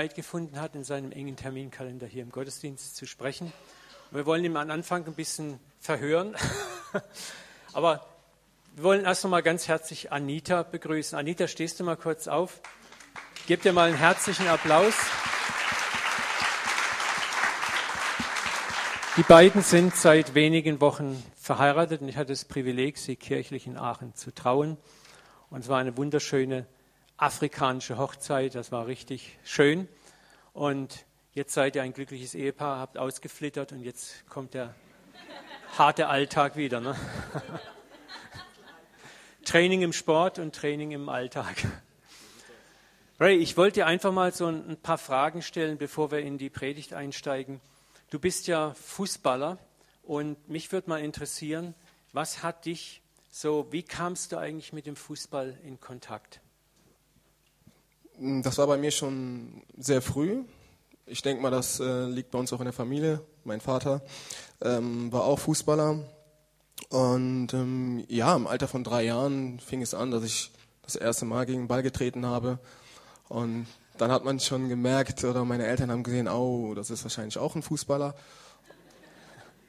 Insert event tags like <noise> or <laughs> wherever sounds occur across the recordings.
Zeit gefunden hat, in seinem engen Terminkalender hier im Gottesdienst zu sprechen. Wir wollen ihn am Anfang ein bisschen verhören. <laughs> Aber wir wollen erst noch mal ganz herzlich Anita begrüßen. Anita, stehst du mal kurz auf? Gebt dir mal einen herzlichen Applaus. Die beiden sind seit wenigen Wochen verheiratet und ich hatte das Privileg, sie kirchlich in Aachen zu trauen. Und es war eine wunderschöne afrikanische Hochzeit, das war richtig schön. Und jetzt seid ihr ein glückliches Ehepaar, habt ausgeflittert und jetzt kommt der harte Alltag wieder. Ne? <laughs> Training im Sport und Training im Alltag. Ray, ich wollte dir einfach mal so ein paar Fragen stellen, bevor wir in die Predigt einsteigen. Du bist ja Fußballer und mich würde mal interessieren, was hat dich so, wie kamst du eigentlich mit dem Fußball in Kontakt? Das war bei mir schon sehr früh. Ich denke mal, das äh, liegt bei uns auch in der Familie. Mein Vater ähm, war auch Fußballer. Und ähm, ja, im Alter von drei Jahren fing es an, dass ich das erste Mal gegen den Ball getreten habe. Und dann hat man schon gemerkt, oder meine Eltern haben gesehen, oh, das ist wahrscheinlich auch ein Fußballer.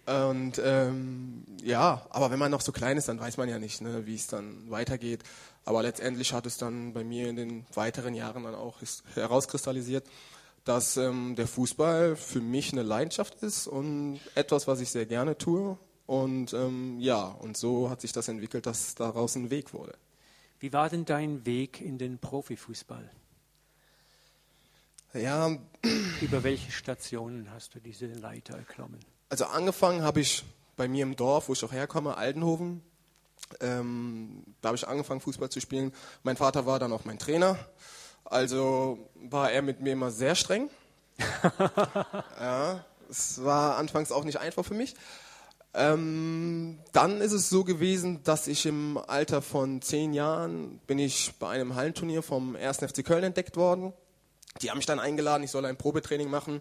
Und ähm, ja, aber wenn man noch so klein ist, dann weiß man ja nicht, ne, wie es dann weitergeht. Aber letztendlich hat es dann bei mir in den weiteren Jahren dann auch herauskristallisiert, dass ähm, der Fußball für mich eine Leidenschaft ist und etwas, was ich sehr gerne tue. Und ähm, ja, und so hat sich das entwickelt, dass daraus ein Weg wurde. Wie war denn dein Weg in den Profifußball? Ja. Über welche Stationen hast du diese Leiter erklommen? Also angefangen habe ich bei mir im Dorf, wo ich auch herkomme, Aldenhoven. Ähm, da habe ich angefangen, Fußball zu spielen. Mein Vater war dann auch mein Trainer. Also war er mit mir immer sehr streng. <laughs> ja, es war anfangs auch nicht einfach für mich. Ähm, dann ist es so gewesen, dass ich im Alter von zehn Jahren bin ich bei einem Hallenturnier vom 1. FC Köln entdeckt worden. Die haben mich dann eingeladen, ich soll ein Probetraining machen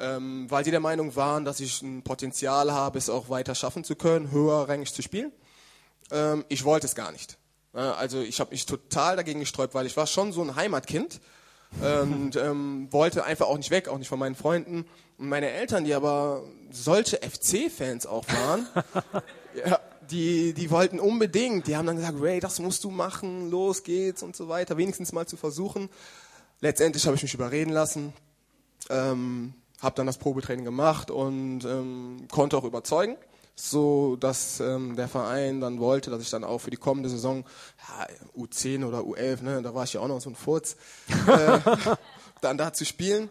ähm, weil sie der Meinung waren, dass ich ein Potenzial habe, es auch weiter schaffen zu können, höherrangig zu spielen. Ähm, ich wollte es gar nicht. also ich habe mich total dagegen gesträubt, weil ich war schon so ein Heimatkind und <laughs> ähm, wollte einfach auch nicht weg, auch nicht von meinen Freunden. Und meine Eltern, die aber solche FC-Fans auch waren, <laughs> ja, die, die wollten unbedingt, die haben dann gesagt, Ray, das musst du machen, los geht's und so weiter, wenigstens mal zu versuchen. Letztendlich habe ich mich überreden lassen. Ähm, habe dann das Probetraining gemacht und ähm, konnte auch überzeugen, so dass ähm, der Verein dann wollte, dass ich dann auch für die kommende Saison ja, U10 oder U11, ne, da war ich ja auch noch so ein Furz, äh, <laughs> dann da zu spielen.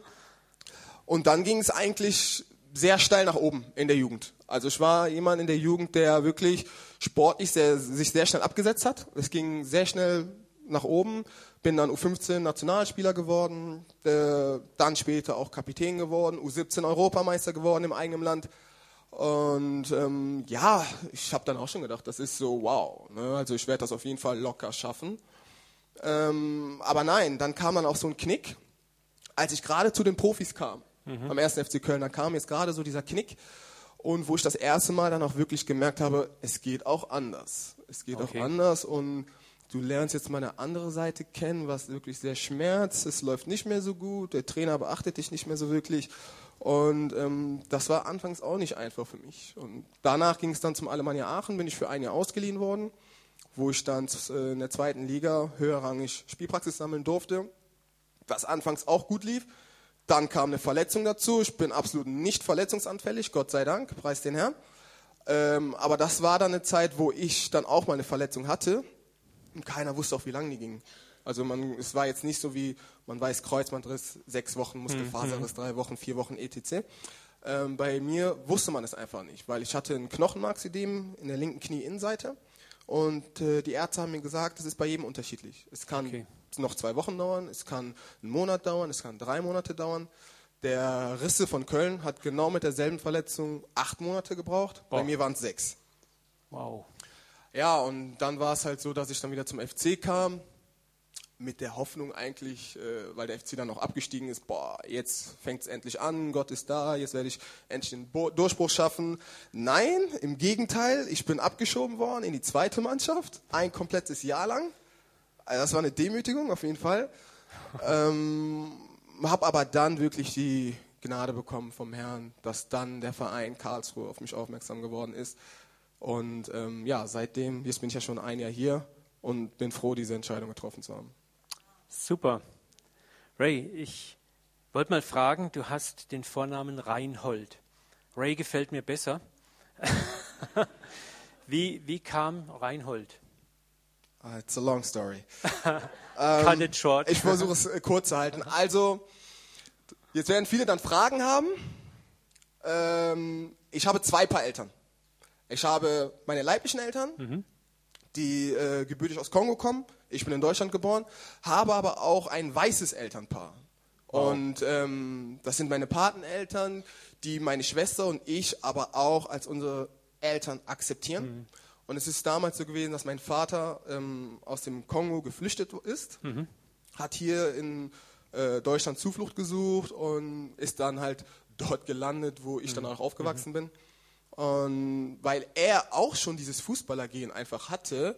Und dann ging es eigentlich sehr steil nach oben in der Jugend. Also ich war jemand in der Jugend, der wirklich sportlich sehr, sich sehr schnell abgesetzt hat. Es ging sehr schnell nach oben bin dann U15 Nationalspieler geworden, äh, dann später auch Kapitän geworden, U17 Europameister geworden im eigenen Land. Und ähm, ja, ich habe dann auch schon gedacht, das ist so wow. Ne? Also ich werde das auf jeden Fall locker schaffen. Ähm, aber nein, dann kam dann auch so ein Knick, als ich gerade zu den Profis kam. Mhm. Am 1. FC Köln, da kam jetzt gerade so dieser Knick. Und wo ich das erste Mal dann auch wirklich gemerkt habe, es geht auch anders. Es geht okay. auch anders und du lernst jetzt mal eine andere Seite kennen, was wirklich sehr schmerzt. Es läuft nicht mehr so gut, der Trainer beachtet dich nicht mehr so wirklich. Und ähm, das war anfangs auch nicht einfach für mich. Und danach ging es dann zum Alemannia Aachen, bin ich für ein Jahr ausgeliehen worden, wo ich dann äh, in der zweiten Liga höherrangig Spielpraxis sammeln durfte, was anfangs auch gut lief. Dann kam eine Verletzung dazu. Ich bin absolut nicht verletzungsanfällig, Gott sei Dank, preis den Herrn. Ähm, aber das war dann eine Zeit, wo ich dann auch mal eine Verletzung hatte keiner wusste auch, wie lange die gingen. Also man, es war jetzt nicht so wie, man weiß, Kreuzbandriss, sechs Wochen, Muskelfaserriss, mhm. drei Wochen, vier Wochen etc. Ähm, bei mir wusste man es einfach nicht, weil ich hatte ein Knochenmarksedem in der linken Knieinnenseite und äh, die Ärzte haben mir gesagt, das ist bei jedem unterschiedlich. Es kann okay. noch zwei Wochen dauern, es kann einen Monat dauern, es kann drei Monate dauern. Der Risse von Köln hat genau mit derselben Verletzung acht Monate gebraucht, Boah. bei mir waren es sechs. Wow. Ja, und dann war es halt so, dass ich dann wieder zum FC kam, mit der Hoffnung eigentlich, äh, weil der FC dann noch abgestiegen ist, boah, jetzt fängt es endlich an, Gott ist da, jetzt werde ich endlich den Bo Durchbruch schaffen. Nein, im Gegenteil, ich bin abgeschoben worden in die zweite Mannschaft, ein komplettes Jahr lang. Also das war eine Demütigung auf jeden Fall. <laughs> ähm, habe aber dann wirklich die Gnade bekommen vom Herrn, dass dann der Verein Karlsruhe auf mich aufmerksam geworden ist. Und ähm, ja, seitdem, jetzt bin ich ja schon ein Jahr hier und bin froh, diese Entscheidung getroffen zu haben. Super. Ray, ich wollte mal fragen, du hast den Vornamen Reinhold. Ray gefällt mir besser. <laughs> wie, wie kam Reinhold? Uh, it's a long story. <laughs> Cut it short. Ich versuche es äh, kurz zu halten. Also, jetzt werden viele dann Fragen haben. Ähm, ich habe zwei Paar Eltern. Ich habe meine leiblichen Eltern, die äh, gebürtig aus Kongo kommen. Ich bin in Deutschland geboren, habe aber auch ein weißes Elternpaar. Und ähm, das sind meine Pateneltern, die meine Schwester und ich aber auch als unsere Eltern akzeptieren. Und es ist damals so gewesen, dass mein Vater ähm, aus dem Kongo geflüchtet ist, hat hier in äh, Deutschland Zuflucht gesucht und ist dann halt dort gelandet, wo ich dann auch aufgewachsen bin. Und weil er auch schon dieses Fußballergehen einfach hatte,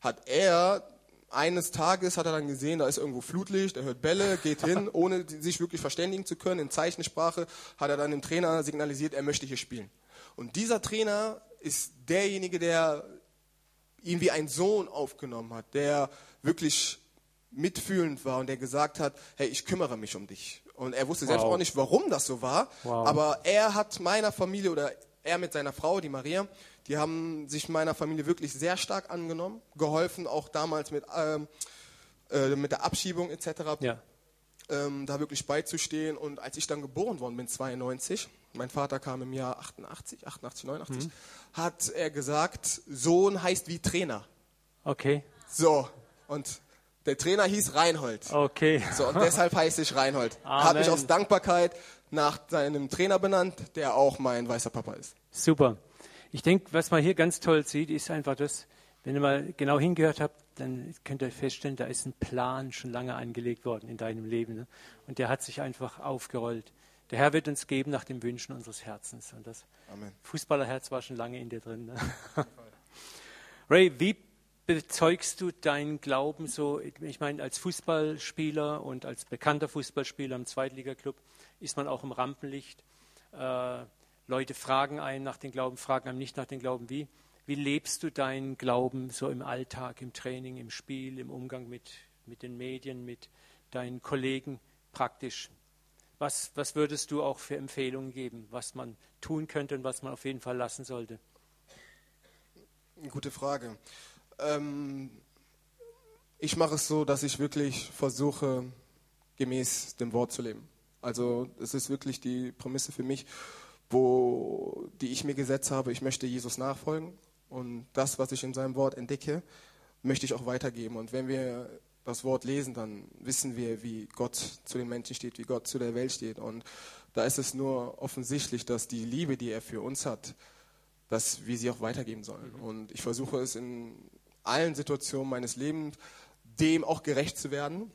hat er eines Tages hat er dann gesehen, da ist irgendwo Flutlicht, er hört Bälle, geht hin, <laughs> ohne sich wirklich verständigen zu können. In Zeichensprache hat er dann dem Trainer signalisiert, er möchte hier spielen. Und dieser Trainer ist derjenige, der ihn wie ein Sohn aufgenommen hat, der wirklich mitfühlend war und der gesagt hat, hey, ich kümmere mich um dich. Und er wusste selbst Wow. auch nicht, warum das so war, Wow. aber er hat meiner Familie oder er mit seiner Frau, die Maria, die haben sich meiner Familie wirklich sehr stark angenommen, geholfen, auch damals mit, ähm, äh, mit der Abschiebung etc Ja. ähm, da wirklich beizustehen. Und als ich dann geboren worden bin, 92, mein Vater kam im Jahr 88, 88, 89, Mhm. hat er gesagt, Sohn heißt wie Trainer. Okay. So, und der Trainer hieß Reinhold. Okay. So, und deshalb heiße ich Reinhold. <laughs> Hat mich Amen. aus Dankbarkeit nach seinem Trainer benannt, der auch mein weißer Papa ist. Super. Ich denke, was man hier ganz toll sieht, ist einfach das, wenn ihr mal genau hingehört habt, dann könnt ihr feststellen, da ist ein Plan schon lange angelegt worden in deinem Leben. Ne? Und der hat sich einfach aufgerollt. Der Herr wird uns geben nach den Wünschen unseres Herzens. Und das Amen. Fußballerherz war schon lange in dir drin. Ne? <laughs> Ray, wie bezeugst du deinen Glauben so? Ich meine, als Fußballspieler und als bekannter Fußballspieler im Zweitligaklub ist man auch im Rampenlicht. Äh, Leute fragen einen nach dem Glauben, fragen einem nicht nach dem Glauben. Wie, wie lebst du deinen Glauben so im Alltag, im Training, im Spiel, im Umgang mit, mit den Medien, mit deinen Kollegen praktisch? Was, was würdest du auch für Empfehlungen geben, was man tun könnte und was man auf jeden Fall lassen sollte? Gute Frage. Ähm, ich mache es so, dass ich wirklich versuche, gemäß dem Wort zu leben. Also es ist wirklich die Prämisse für mich, wo die ich mir gesetzt habe. Ich möchte Jesus nachfolgen und das, was ich in seinem Wort entdecke, möchte ich auch weitergeben. Und wenn wir das Wort lesen, dann wissen wir, wie Gott zu den Menschen steht, wie Gott zu der Welt steht. Und da ist es nur offensichtlich, dass die Liebe, die er für uns hat, dass wir sie auch weitergeben sollen. Und ich versuche es in allen Situationen meines Lebens, dem auch gerecht zu werden.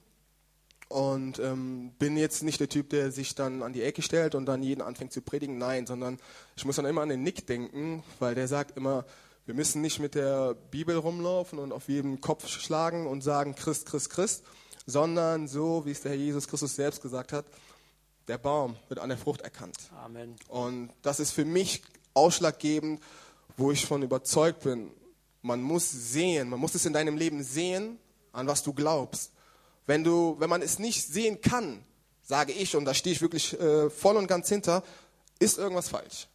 Und ähm, bin jetzt nicht der Typ, der sich dann an die Ecke stellt und dann jeden anfängt zu predigen. Nein, sondern ich muss dann immer an den Nick denken, weil der sagt immer, wir müssen nicht mit der Bibel rumlaufen und auf jedem Kopf schlagen und sagen Christ, Christ, Christ, sondern so, wie es der Herr Jesus Christus selbst gesagt hat, der Baum wird an der Frucht erkannt. Amen. Und das ist für mich ausschlaggebend, wo ich von überzeugt bin. Man muss sehen, man muss es in deinem Leben sehen, an was du glaubst. Wenn, du, wenn man es nicht sehen kann, sage ich, und da stehe ich wirklich äh, voll und ganz hinter, ist irgendwas falsch.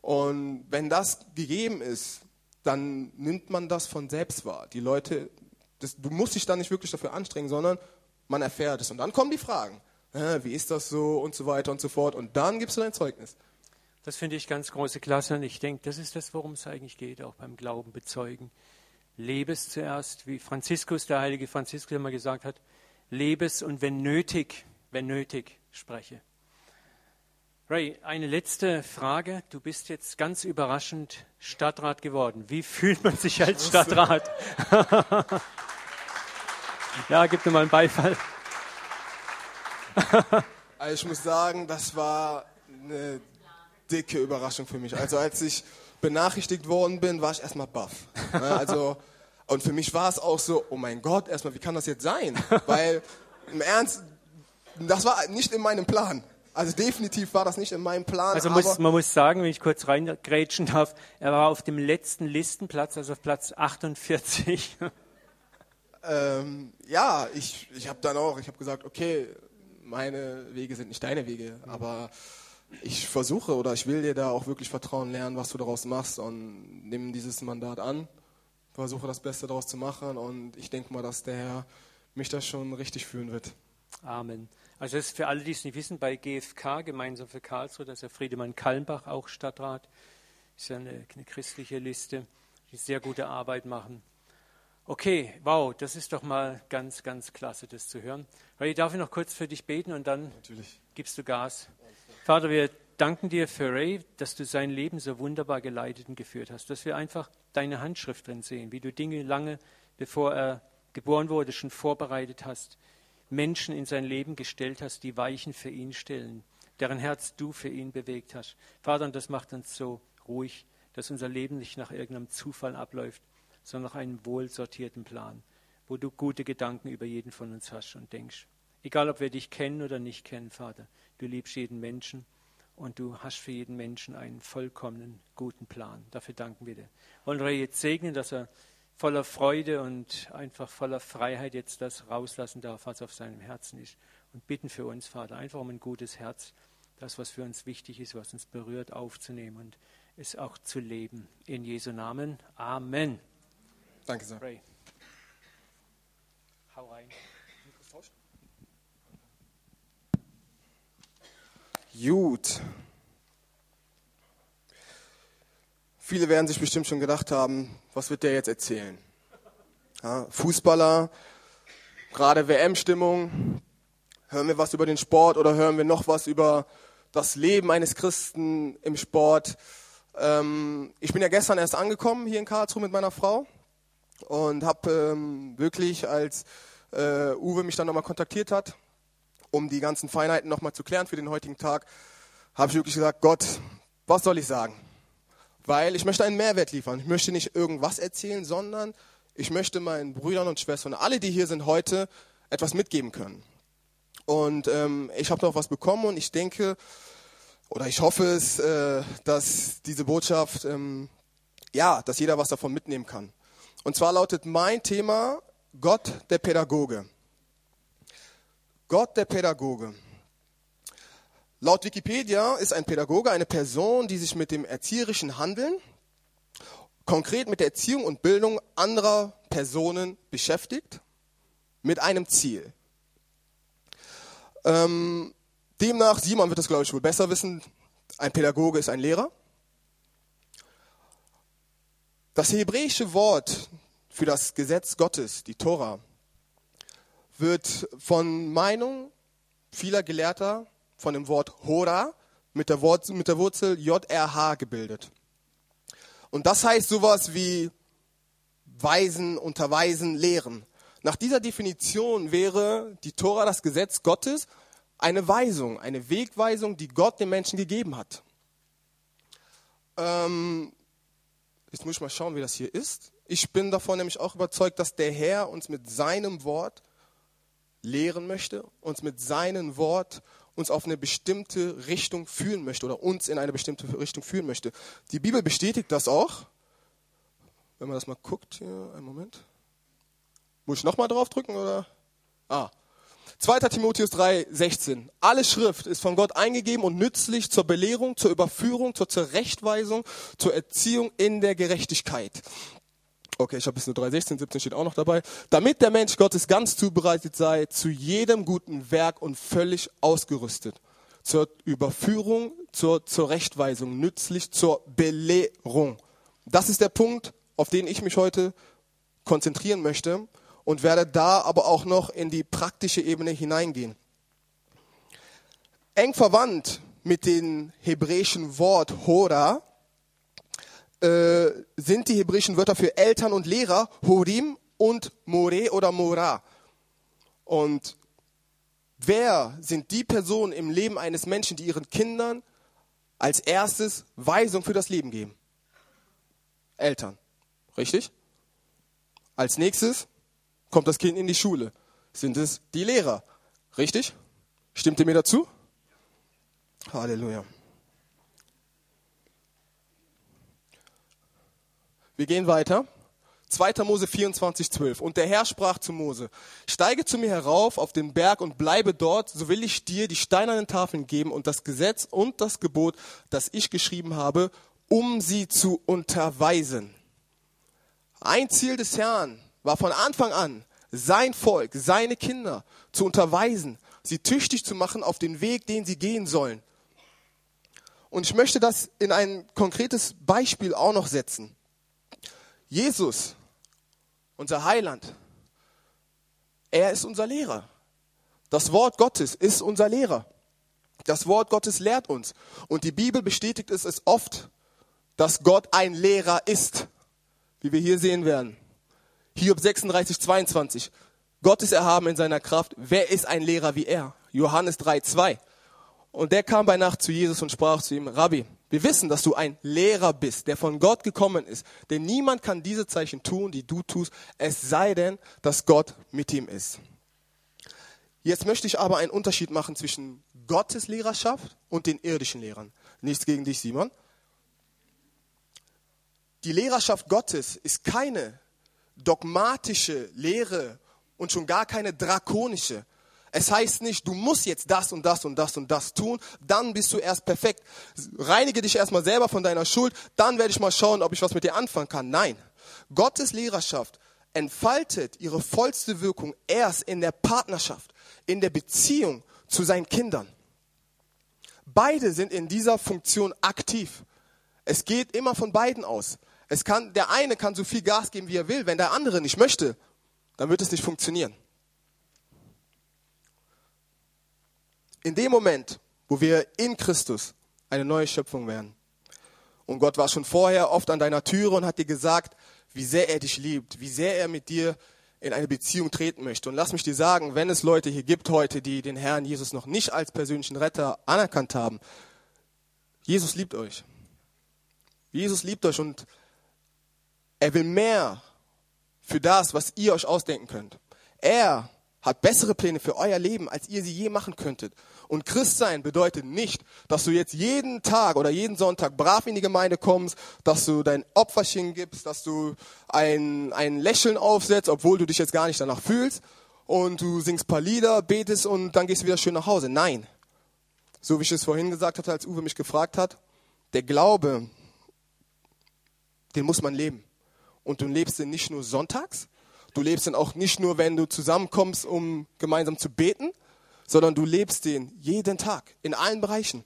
Und wenn das gegeben ist, dann nimmt man das von selbst wahr. Die Leute, das, du musst dich da nicht wirklich dafür anstrengen, sondern man erfährt es. Und dann kommen die Fragen. Hä, wie ist das so und so weiter und so fort. Und dann gibst du dein Zeugnis. Das finde ich ganz große Klasse und ich denke, das ist das, worum es eigentlich geht, auch beim Glauben bezeugen. Lebe es zuerst, wie Franziskus, der heilige Franziskus immer gesagt hat, lebe es und wenn nötig, wenn nötig, spreche. Ray, eine letzte Frage. Du bist jetzt ganz überraschend Stadtrat geworden. Wie <laughs> fühlt man sich als Stadtrat? <laughs> ja, gib mir mal einen Beifall. <laughs> Also ich muss sagen, das war eine dicke Überraschung für mich. Also als ich benachrichtigt worden bin, war ich erstmal baff. Ne, Also, und für mich war es auch so, oh mein Gott, erstmal, wie kann das jetzt sein? <laughs> Weil im Ernst, Das war nicht in meinem Plan. Also definitiv war das nicht in meinem Plan. Also muss, man muss sagen, wenn ich kurz reingrätschen darf, er war auf dem letzten Listenplatz, also auf Platz 48. <laughs> Ähm, ja, ich, ich habe dann auch, ich habe gesagt, okay, meine Wege sind nicht deine Wege, aber ich versuche oder ich will dir da auch wirklich Vertrauen lernen, was du daraus machst und nimm dieses Mandat an, versuche das Beste daraus zu machen und ich denke mal, dass der Herr mich da schon richtig führen wird. Amen. Also das ist für alle, die es nicht wissen, bei GFK, gemeinsam für Karlsruhe, da ist ja Friedemann Kallenbach auch Stadtrat, ist ja eine, eine christliche Liste, die sehr gute Arbeit machen. Okay, wow, das ist doch mal ganz, ganz klasse, das zu hören. Ray, darf ich noch kurz für dich beten und dann Natürlich. gibst du Gas. Vater, wir danken dir für Ray, dass du sein Leben so wunderbar geleitet und geführt hast, dass wir einfach deine Handschrift drin sehen, wie du Dinge lange, bevor er geboren wurde, schon vorbereitet hast, Menschen in sein Leben gestellt hast, die Weichen für ihn stellen, deren Herz du für ihn bewegt hast. Vater, und das macht uns so ruhig, dass unser Leben nicht nach irgendeinem Zufall abläuft, sondern nach einem wohlsortierten Plan, wo du gute Gedanken über jeden von uns hast und denkst. Egal, ob wir dich kennen oder nicht kennen, Vater, du liebst jeden Menschen und du hast für jeden Menschen einen vollkommenen, guten Plan. Dafür danken wir dir. Wollen wir jetzt segnen, dass er voller Freude und einfach voller Freiheit jetzt das rauslassen darf, was auf seinem Herzen ist. Und bitten für uns, Vater, einfach um ein gutes Herz, das, was für uns wichtig ist, was uns berührt, aufzunehmen und es auch zu leben. In Jesu Namen. Amen. Danke sehr. Ray. Hau rein. Gut. Viele werden sich bestimmt schon gedacht haben, was wird der jetzt erzählen? Ja, Fußballer, gerade WM-Stimmung, hören wir was über den Sport oder hören wir noch was über das Leben eines Christen im Sport? Ähm, ich bin ja gestern erst angekommen hier in Karlsruhe mit meiner Frau und habe ähm, wirklich, als äh, Uwe mich dann nochmal kontaktiert hat, um die ganzen Feinheiten nochmal zu klären für den heutigen Tag, habe ich wirklich gesagt, Gott, was soll ich sagen? Weil ich möchte einen Mehrwert liefern. Ich möchte nicht irgendwas erzählen, sondern ich möchte meinen Brüdern und Schwestern, alle, die hier sind heute, etwas mitgeben können. Und ähm, ich habe noch was bekommen und ich denke, oder ich hoffe es, äh, dass diese Botschaft, ähm, ja, dass jeder was davon mitnehmen kann. Und zwar lautet mein Thema Gott der Pädagoge. Gott der Pädagoge. Laut Wikipedia ist ein Pädagoge eine Person, die sich mit dem erzieherischen Handeln, konkret mit der Erziehung und Bildung anderer Personen beschäftigt, mit einem Ziel. Ähm, demnach, Simon wird das, glaube ich, wohl besser wissen, ein Pädagoge ist ein Lehrer. Das hebräische Wort für das Gesetz Gottes, die Tora, wird von Meinung vieler Gelehrter von dem Wort Hora mit der, Wort, mit der Wurzel JRH gebildet. Und das heißt sowas wie Weisen, Unterweisen, Lehren. Nach dieser Definition wäre die Tora, das Gesetz Gottes, eine Weisung, eine Wegweisung, die Gott den Menschen gegeben hat. Ähm, Jetzt muss ich mal schauen, wie das hier ist. Ich bin davon nämlich auch überzeugt, dass der Herr uns mit seinem Wort lehren möchte, uns mit seinem Wort uns auf eine bestimmte Richtung führen möchte oder uns in eine bestimmte Richtung führen möchte. Die Bibel bestätigt das auch. Wenn man das mal guckt, hier, einen Moment. Muss ich nochmal draufdrücken oder? Ah, 2. Timotheus 3, 16. Alle Schrift ist von Gott eingegeben und nützlich zur Belehrung, zur Überführung, zur Zurechtweisung, zur Erziehung in der Gerechtigkeit. Okay, ich habe bis nur 3, 16, 17 steht auch noch dabei. Damit der Mensch Gottes ganz zubereitet sei, zu jedem guten Werk und völlig ausgerüstet. Zur Überführung, zur Zurechtweisung, nützlich zur Belehrung. Das ist der Punkt, auf den ich mich heute konzentrieren möchte und werde da aber auch noch in die praktische Ebene hineingehen. Eng verwandt mit dem hebräischen Wort Hora äh, sind die hebräischen Wörter für Eltern und Lehrer Horim und More oder Mora. Und wer sind die Personen im Leben eines Menschen, die ihren Kindern als erstes Weisung für das Leben geben? Eltern. Richtig? Als nächstes kommt das Kind in die Schule. Sind es die Lehrer? Richtig? Stimmt ihr mir dazu? Halleluja. Wir gehen weiter. 2. Mose 24, 12. Und der Herr sprach zu Mose, steige zu mir herauf auf den Berg und bleibe dort, so will ich dir die steinernen Tafeln geben und das Gesetz und das Gebot, das ich geschrieben habe, um sie zu unterweisen. Ein Ziel des Herrn war von Anfang an, sein Volk, seine Kinder zu unterweisen, sie tüchtig zu machen auf den Weg, den sie gehen sollen. Und ich möchte das in ein konkretes Beispiel auch noch setzen. Jesus unser Heiland. Er ist unser Lehrer. Das Wort Gottes ist unser Lehrer. Das Wort Gottes lehrt uns. Und die Bibel bestätigt es, es oft, dass Gott ein Lehrer ist, wie wir hier sehen werden. Hiob 36, 22. Gott ist erhaben in seiner Kraft. Wer ist ein Lehrer wie er? Johannes 3, 2. Und der kam bei Nacht zu Jesus und sprach zu ihm, Rabbi, wir wissen, dass du ein Lehrer bist, der von Gott gekommen ist. Denn niemand kann diese Zeichen tun, die du tust, es sei denn, dass Gott mit ihm ist. Jetzt möchte ich aber einen Unterschied machen zwischen Gottes Lehrerschaft und den irdischen Lehrern. Nichts gegen dich, Simon. Die Lehrerschaft Gottes ist keine dogmatische Lehre und schon gar keine drakonische. Es heißt nicht, du musst jetzt das und das und das und das tun, dann bist du erst perfekt. Reinige dich erstmal selber von deiner Schuld, dann werde ich mal schauen, ob ich was mit dir anfangen kann. Nein, Gottes Lehrerschaft entfaltet ihre vollste Wirkung erst in der Partnerschaft, in der Beziehung zu seinen Kindern. Beide sind in dieser Funktion aktiv. Es geht immer von beiden aus. Es kann, der eine kann so viel Gas geben, wie er will. Wenn der andere nicht möchte, dann wird es nicht funktionieren. In dem Moment, wo wir in Christus eine neue Schöpfung werden, und Gott war schon vorher oft an deiner Türe und hat dir gesagt, wie sehr er dich liebt, wie sehr er mit dir in eine Beziehung treten möchte. Und lass mich dir sagen, wenn es Leute hier gibt heute, die den Herrn Jesus noch nicht als persönlichen Retter anerkannt haben, Jesus liebt euch. Jesus liebt euch und er will mehr für das, was ihr euch ausdenken könnt. Er hat bessere Pläne für euer Leben, als ihr sie je machen könntet. Und Christsein bedeutet nicht, dass du jetzt jeden Tag oder jeden Sonntag brav in die Gemeinde kommst, dass du dein Opferchen gibst, dass du ein, ein Lächeln aufsetzt, obwohl du dich jetzt gar nicht danach fühlst, und du singst paar Lieder, betest und dann gehst du wieder schön nach Hause. Nein. So wie ich es vorhin gesagt hatte, als Uwe mich gefragt hat, der Glaube, den muss man leben. Und du lebst den nicht nur sonntags, Du lebst den auch nicht nur, wenn du zusammenkommst, um gemeinsam zu beten, sondern du lebst den jeden Tag, in allen Bereichen.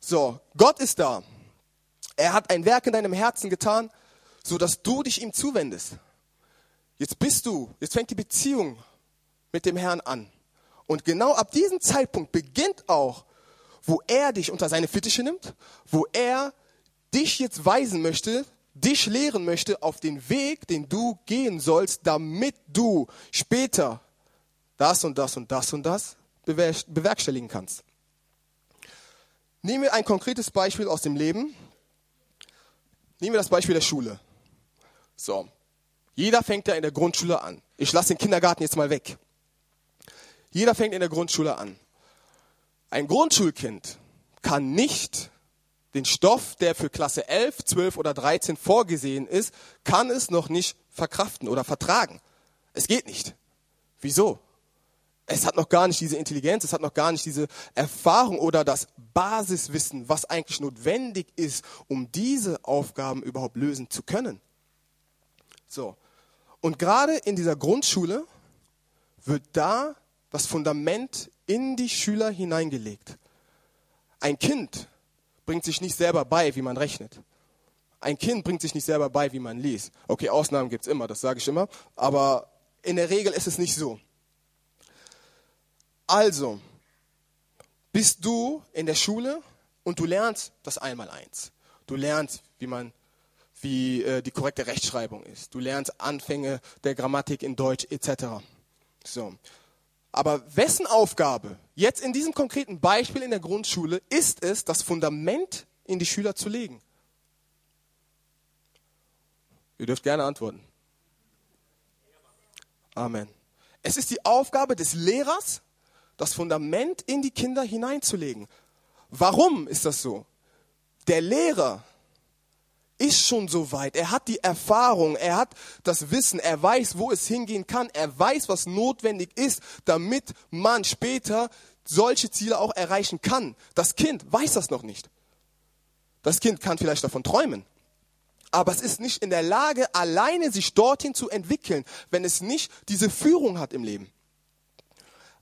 So, Gott ist da. Er hat ein Werk in deinem Herzen getan, so dass du dich ihm zuwendest. Jetzt bist du, jetzt fängt die Beziehung mit dem Herrn an. Und genau ab diesem Zeitpunkt beginnt auch, wo er dich unter seine Fittiche nimmt, wo er dich jetzt weisen möchte, dich lehren möchte auf den Weg, den du gehen sollst, damit du später das und das und das und das bewerkstelligen kannst. Nehmen wir ein konkretes Beispiel aus dem Leben. Nehmen wir das Beispiel der Schule. So, jeder fängt ja in der Grundschule an. Ich lasse den Kindergarten jetzt mal weg. Jeder fängt in der Grundschule an. Ein Grundschulkind kann nicht den Stoff, der für Klasse 11, 12 oder 13 vorgesehen ist, kann es noch nicht verkraften oder vertragen. Es geht nicht. Wieso? Es hat noch gar nicht diese Intelligenz, es hat noch gar nicht diese Erfahrung oder das Basiswissen, was eigentlich notwendig ist, um diese Aufgaben überhaupt lösen zu können. So. Und gerade in dieser Grundschule wird da das Fundament in die Schüler hineingelegt. Ein Kind bringt sich nicht selber bei, wie man rechnet. Ein Kind bringt sich nicht selber bei, wie man liest. Okay, Ausnahmen gibt es immer, das sage ich immer, aber in der Regel ist es nicht so. Also, bist du in der Schule und du lernst das Einmaleins. Du lernst, wie man wie äh, die korrekte Rechtschreibung ist. Du lernst Anfänge der Grammatik in Deutsch etc. So. Aber wessen Aufgabe, jetzt in diesem konkreten Beispiel in der Grundschule, ist es, das Fundament in die Schüler zu legen? Ihr dürft gerne antworten. Amen. Es ist die Aufgabe des Lehrers, das Fundament in die Kinder hineinzulegen. Warum ist das so? Der Lehrer ist schon so weit. Er hat die Erfahrung, er hat das Wissen, er weiß, wo es hingehen kann, er weiß, was notwendig ist, damit man später solche Ziele auch erreichen kann. Das Kind weiß das noch nicht. Das Kind kann vielleicht davon träumen, aber es ist nicht in der Lage, alleine sich dorthin zu entwickeln, wenn es nicht diese Führung hat im Leben.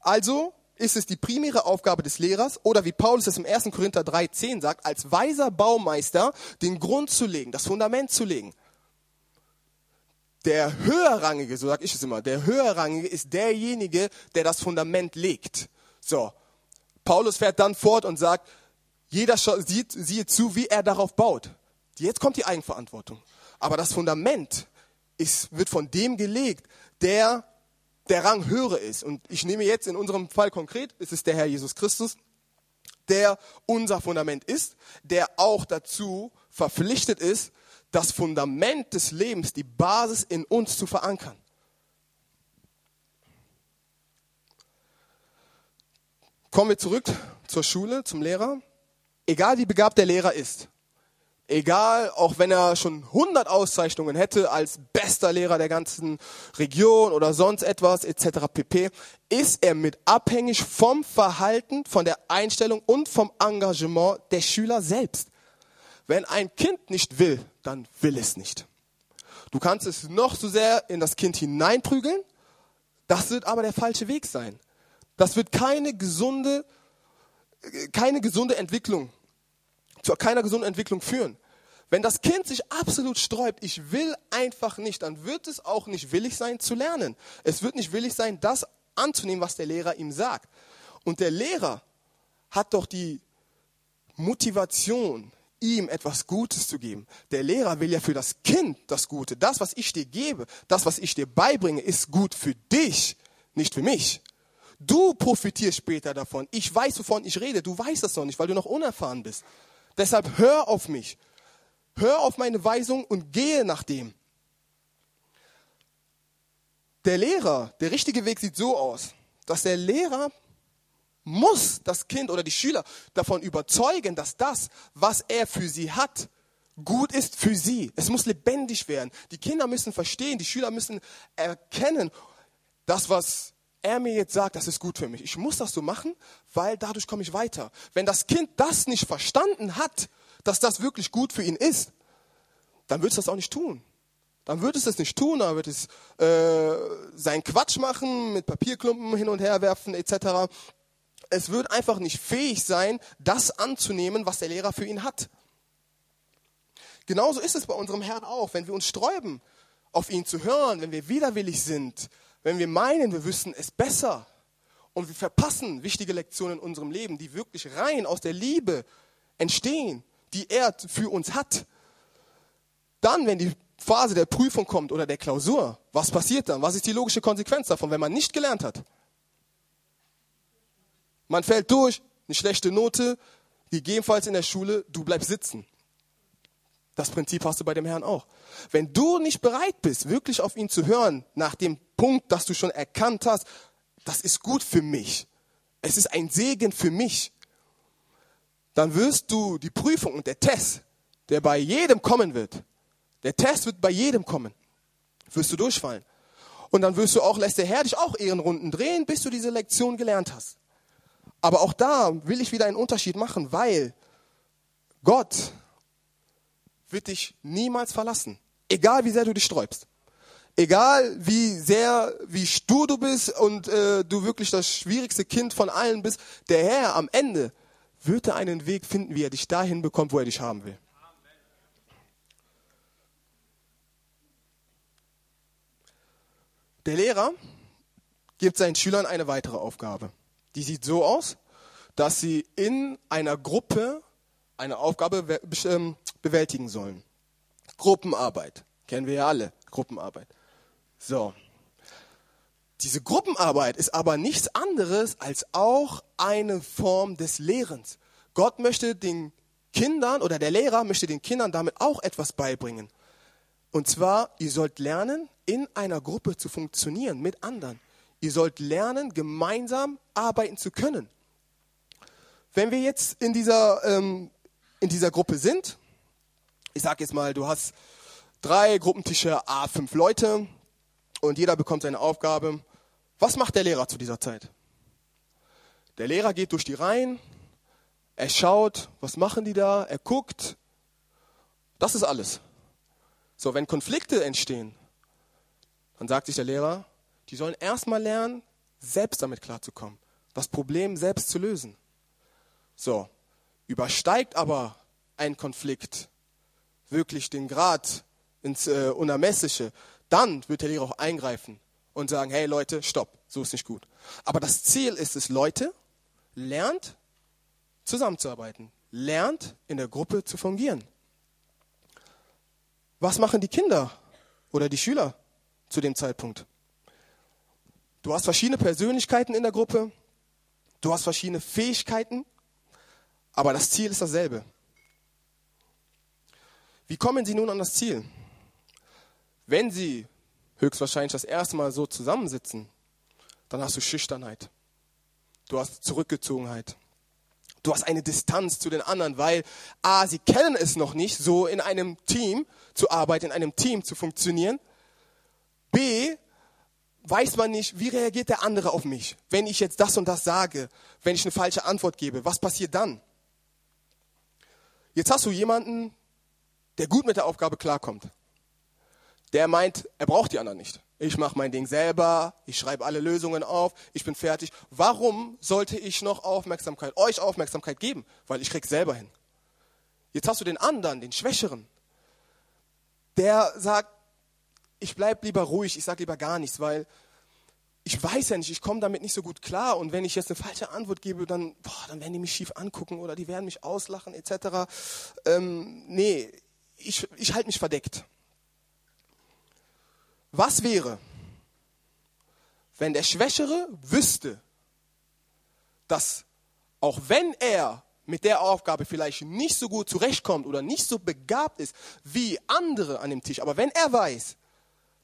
Also ist es die primäre Aufgabe des Lehrers oder wie Paulus es im 1. Korinther 3,10 sagt, als weiser Baumeister den Grund zu legen, das Fundament zu legen. Der höherrangige, so sage ich es immer, der höherrangige ist derjenige, der das Fundament legt. So, Paulus fährt dann fort und sagt, jeder sieht, sieht zu, wie er darauf baut. Jetzt kommt die Eigenverantwortung. Aber das Fundament ist, wird von dem gelegt, der der Rang höher ist. Und ich nehme jetzt in unserem Fall konkret, ist es der Herr Jesus Christus, der unser Fundament ist, der auch dazu verpflichtet ist, das Fundament des Lebens, die Basis in uns zu verankern. Kommen wir zurück zur Schule, zum Lehrer. Egal wie begabt der Lehrer ist, egal, auch wenn er schon 100 Auszeichnungen hätte als bester Lehrer der ganzen Region oder sonst etwas etc. pp, ist er mit abhängig vom Verhalten, von der Einstellung und vom Engagement der Schüler selbst. Wenn ein Kind nicht will, dann will es nicht. Du kannst es noch so sehr in das Kind hineinprügeln, das wird aber der falsche Weg sein. Das wird keine gesunde, keine gesunde Entwicklung zu keiner gesunden Entwicklung führen. Wenn das Kind sich absolut sträubt, ich will einfach nicht, dann wird es auch nicht willig sein zu lernen. Es wird nicht willig sein, das anzunehmen, was der Lehrer ihm sagt. Und der Lehrer hat doch die Motivation, ihm etwas Gutes zu geben. Der Lehrer will ja für das Kind das Gute. Das, was ich dir gebe, das, was ich dir beibringe, ist gut für dich, nicht für mich. Du profitierst später davon. Ich weiß, wovon ich rede. Du weißt das noch nicht, weil du noch unerfahren bist. Deshalb hör auf mich. Hör auf meine Weisung und gehe nach dem. Der Lehrer, der richtige Weg sieht so aus, dass der Lehrer muss das Kind oder die Schüler davon überzeugen, dass das, was er für sie hat, gut ist für sie. Es muss lebendig werden. Die Kinder müssen verstehen, die Schüler müssen erkennen, das, was er mir jetzt sagt, das ist gut für mich. Ich muss das so machen, weil dadurch komme ich weiter. Wenn das Kind das nicht verstanden hat, dass das wirklich gut für ihn ist, dann wird es das auch nicht tun. Dann wird es das nicht tun, dann wird es äh, seinen Quatsch machen, mit Papierklumpen hin und her werfen etc. Es wird einfach nicht fähig sein, das anzunehmen, was der Lehrer für ihn hat. Genauso ist es bei unserem Herrn auch, wenn wir uns sträuben, auf ihn zu hören, wenn wir widerwillig sind, wenn wir meinen, wir wüssten es besser und wir verpassen wichtige Lektionen in unserem Leben, die wirklich rein aus der Liebe entstehen, die er für uns hat, dann, wenn die Phase der Prüfung kommt oder der Klausur, was passiert dann? Was ist die logische Konsequenz davon, wenn man nicht gelernt hat? Man fällt durch, eine schlechte Note, gegebenenfalls in der Schule, du bleibst sitzen. Das Prinzip hast du bei dem Herrn auch. Wenn du nicht bereit bist, wirklich auf ihn zu hören, nach dem Punkt, dass du schon erkannt hast, das ist gut für mich, es ist ein Segen für mich, dann wirst du die Prüfung und der Test, der bei jedem kommen wird, der Test wird bei jedem kommen, wirst du durchfallen. Und dann wirst du auch, lässt der Herr dich auch Ehrenrunden drehen, bis du diese Lektion gelernt hast. Aber auch da will ich wieder einen Unterschied machen, weil Gott wird dich niemals verlassen. Egal wie sehr du dich sträubst. Egal wie sehr, wie stur du bist und äh, du wirklich das schwierigste Kind von allen bist, der Herr am Ende wird er einen Weg finden, wie er dich dahin bekommt, wo er dich haben will. Der Lehrer gibt seinen Schülern eine weitere Aufgabe. Die sieht so aus, dass sie in einer Gruppe eine Aufgabe ähm, bewältigen sollen. Gruppenarbeit. Kennen wir ja alle. Gruppenarbeit. So. Diese Gruppenarbeit ist aber nichts anderes als auch eine Form des Lehrens. Gott möchte den Kindern oder der Lehrer möchte den Kindern damit auch etwas beibringen. Und zwar, ihr sollt lernen, in einer Gruppe zu funktionieren mit anderen. Ihr sollt lernen, gemeinsam arbeiten zu können. Wenn wir jetzt in dieser, ähm, in dieser Gruppe sind, ich sage jetzt mal, du hast drei Gruppentische, a fünf Leute und jeder bekommt seine Aufgabe. Was macht der Lehrer zu dieser Zeit? Der Lehrer geht durch die Reihen, er schaut, was machen die da, er guckt. Das ist alles. So, wenn Konflikte entstehen, dann sagt sich der Lehrer, die sollen erstmal lernen, selbst damit klarzukommen, das Problem selbst zu lösen. So, übersteigt aber ein Konflikt wirklich den Grad ins äh, Unermessliche, dann wird der Lehrer auch eingreifen und sagen, hey Leute, stopp, so ist nicht gut. Aber das Ziel ist es, Leute, lernt zusammenzuarbeiten, lernt in der Gruppe zu fungieren. Was machen die Kinder oder die Schüler zu dem Zeitpunkt? Du hast verschiedene Persönlichkeiten in der Gruppe, du hast verschiedene Fähigkeiten, aber das Ziel ist dasselbe. Wie kommen sie nun an das Ziel? Wenn sie höchstwahrscheinlich das erste Mal so zusammensitzen, dann hast du Schüchternheit. Du hast Zurückgezogenheit. Du hast eine Distanz zu den anderen, weil A, sie kennen es noch nicht, so in einem Team zu arbeiten, in einem Team zu funktionieren. B, weiß man nicht, wie reagiert der andere auf mich, wenn ich jetzt das und das sage, wenn ich eine falsche Antwort gebe. Was passiert dann? Jetzt hast du jemanden, der gut mit der Aufgabe klarkommt. Der meint, er braucht die anderen nicht. Ich mache mein Ding selber, ich schreibe alle Lösungen auf, ich bin fertig. Warum sollte ich noch Aufmerksamkeit, euch Aufmerksamkeit geben? Weil ich krieg's selber hin. Jetzt hast du den anderen, den Schwächeren, der sagt, ich bleib lieber ruhig, ich sag lieber gar nichts, weil ich weiß ja nicht, ich komme damit nicht so gut klar und wenn ich jetzt eine falsche Antwort gebe, dann, boah, dann werden die mich schief angucken oder die werden mich auslachen etc. Ähm, nee, ich, ich halte mich verdeckt. Was wäre, wenn der Schwächere wüsste, dass auch wenn er mit der Aufgabe vielleicht nicht so gut zurechtkommt oder nicht so begabt ist wie andere an dem Tisch, aber wenn er weiß,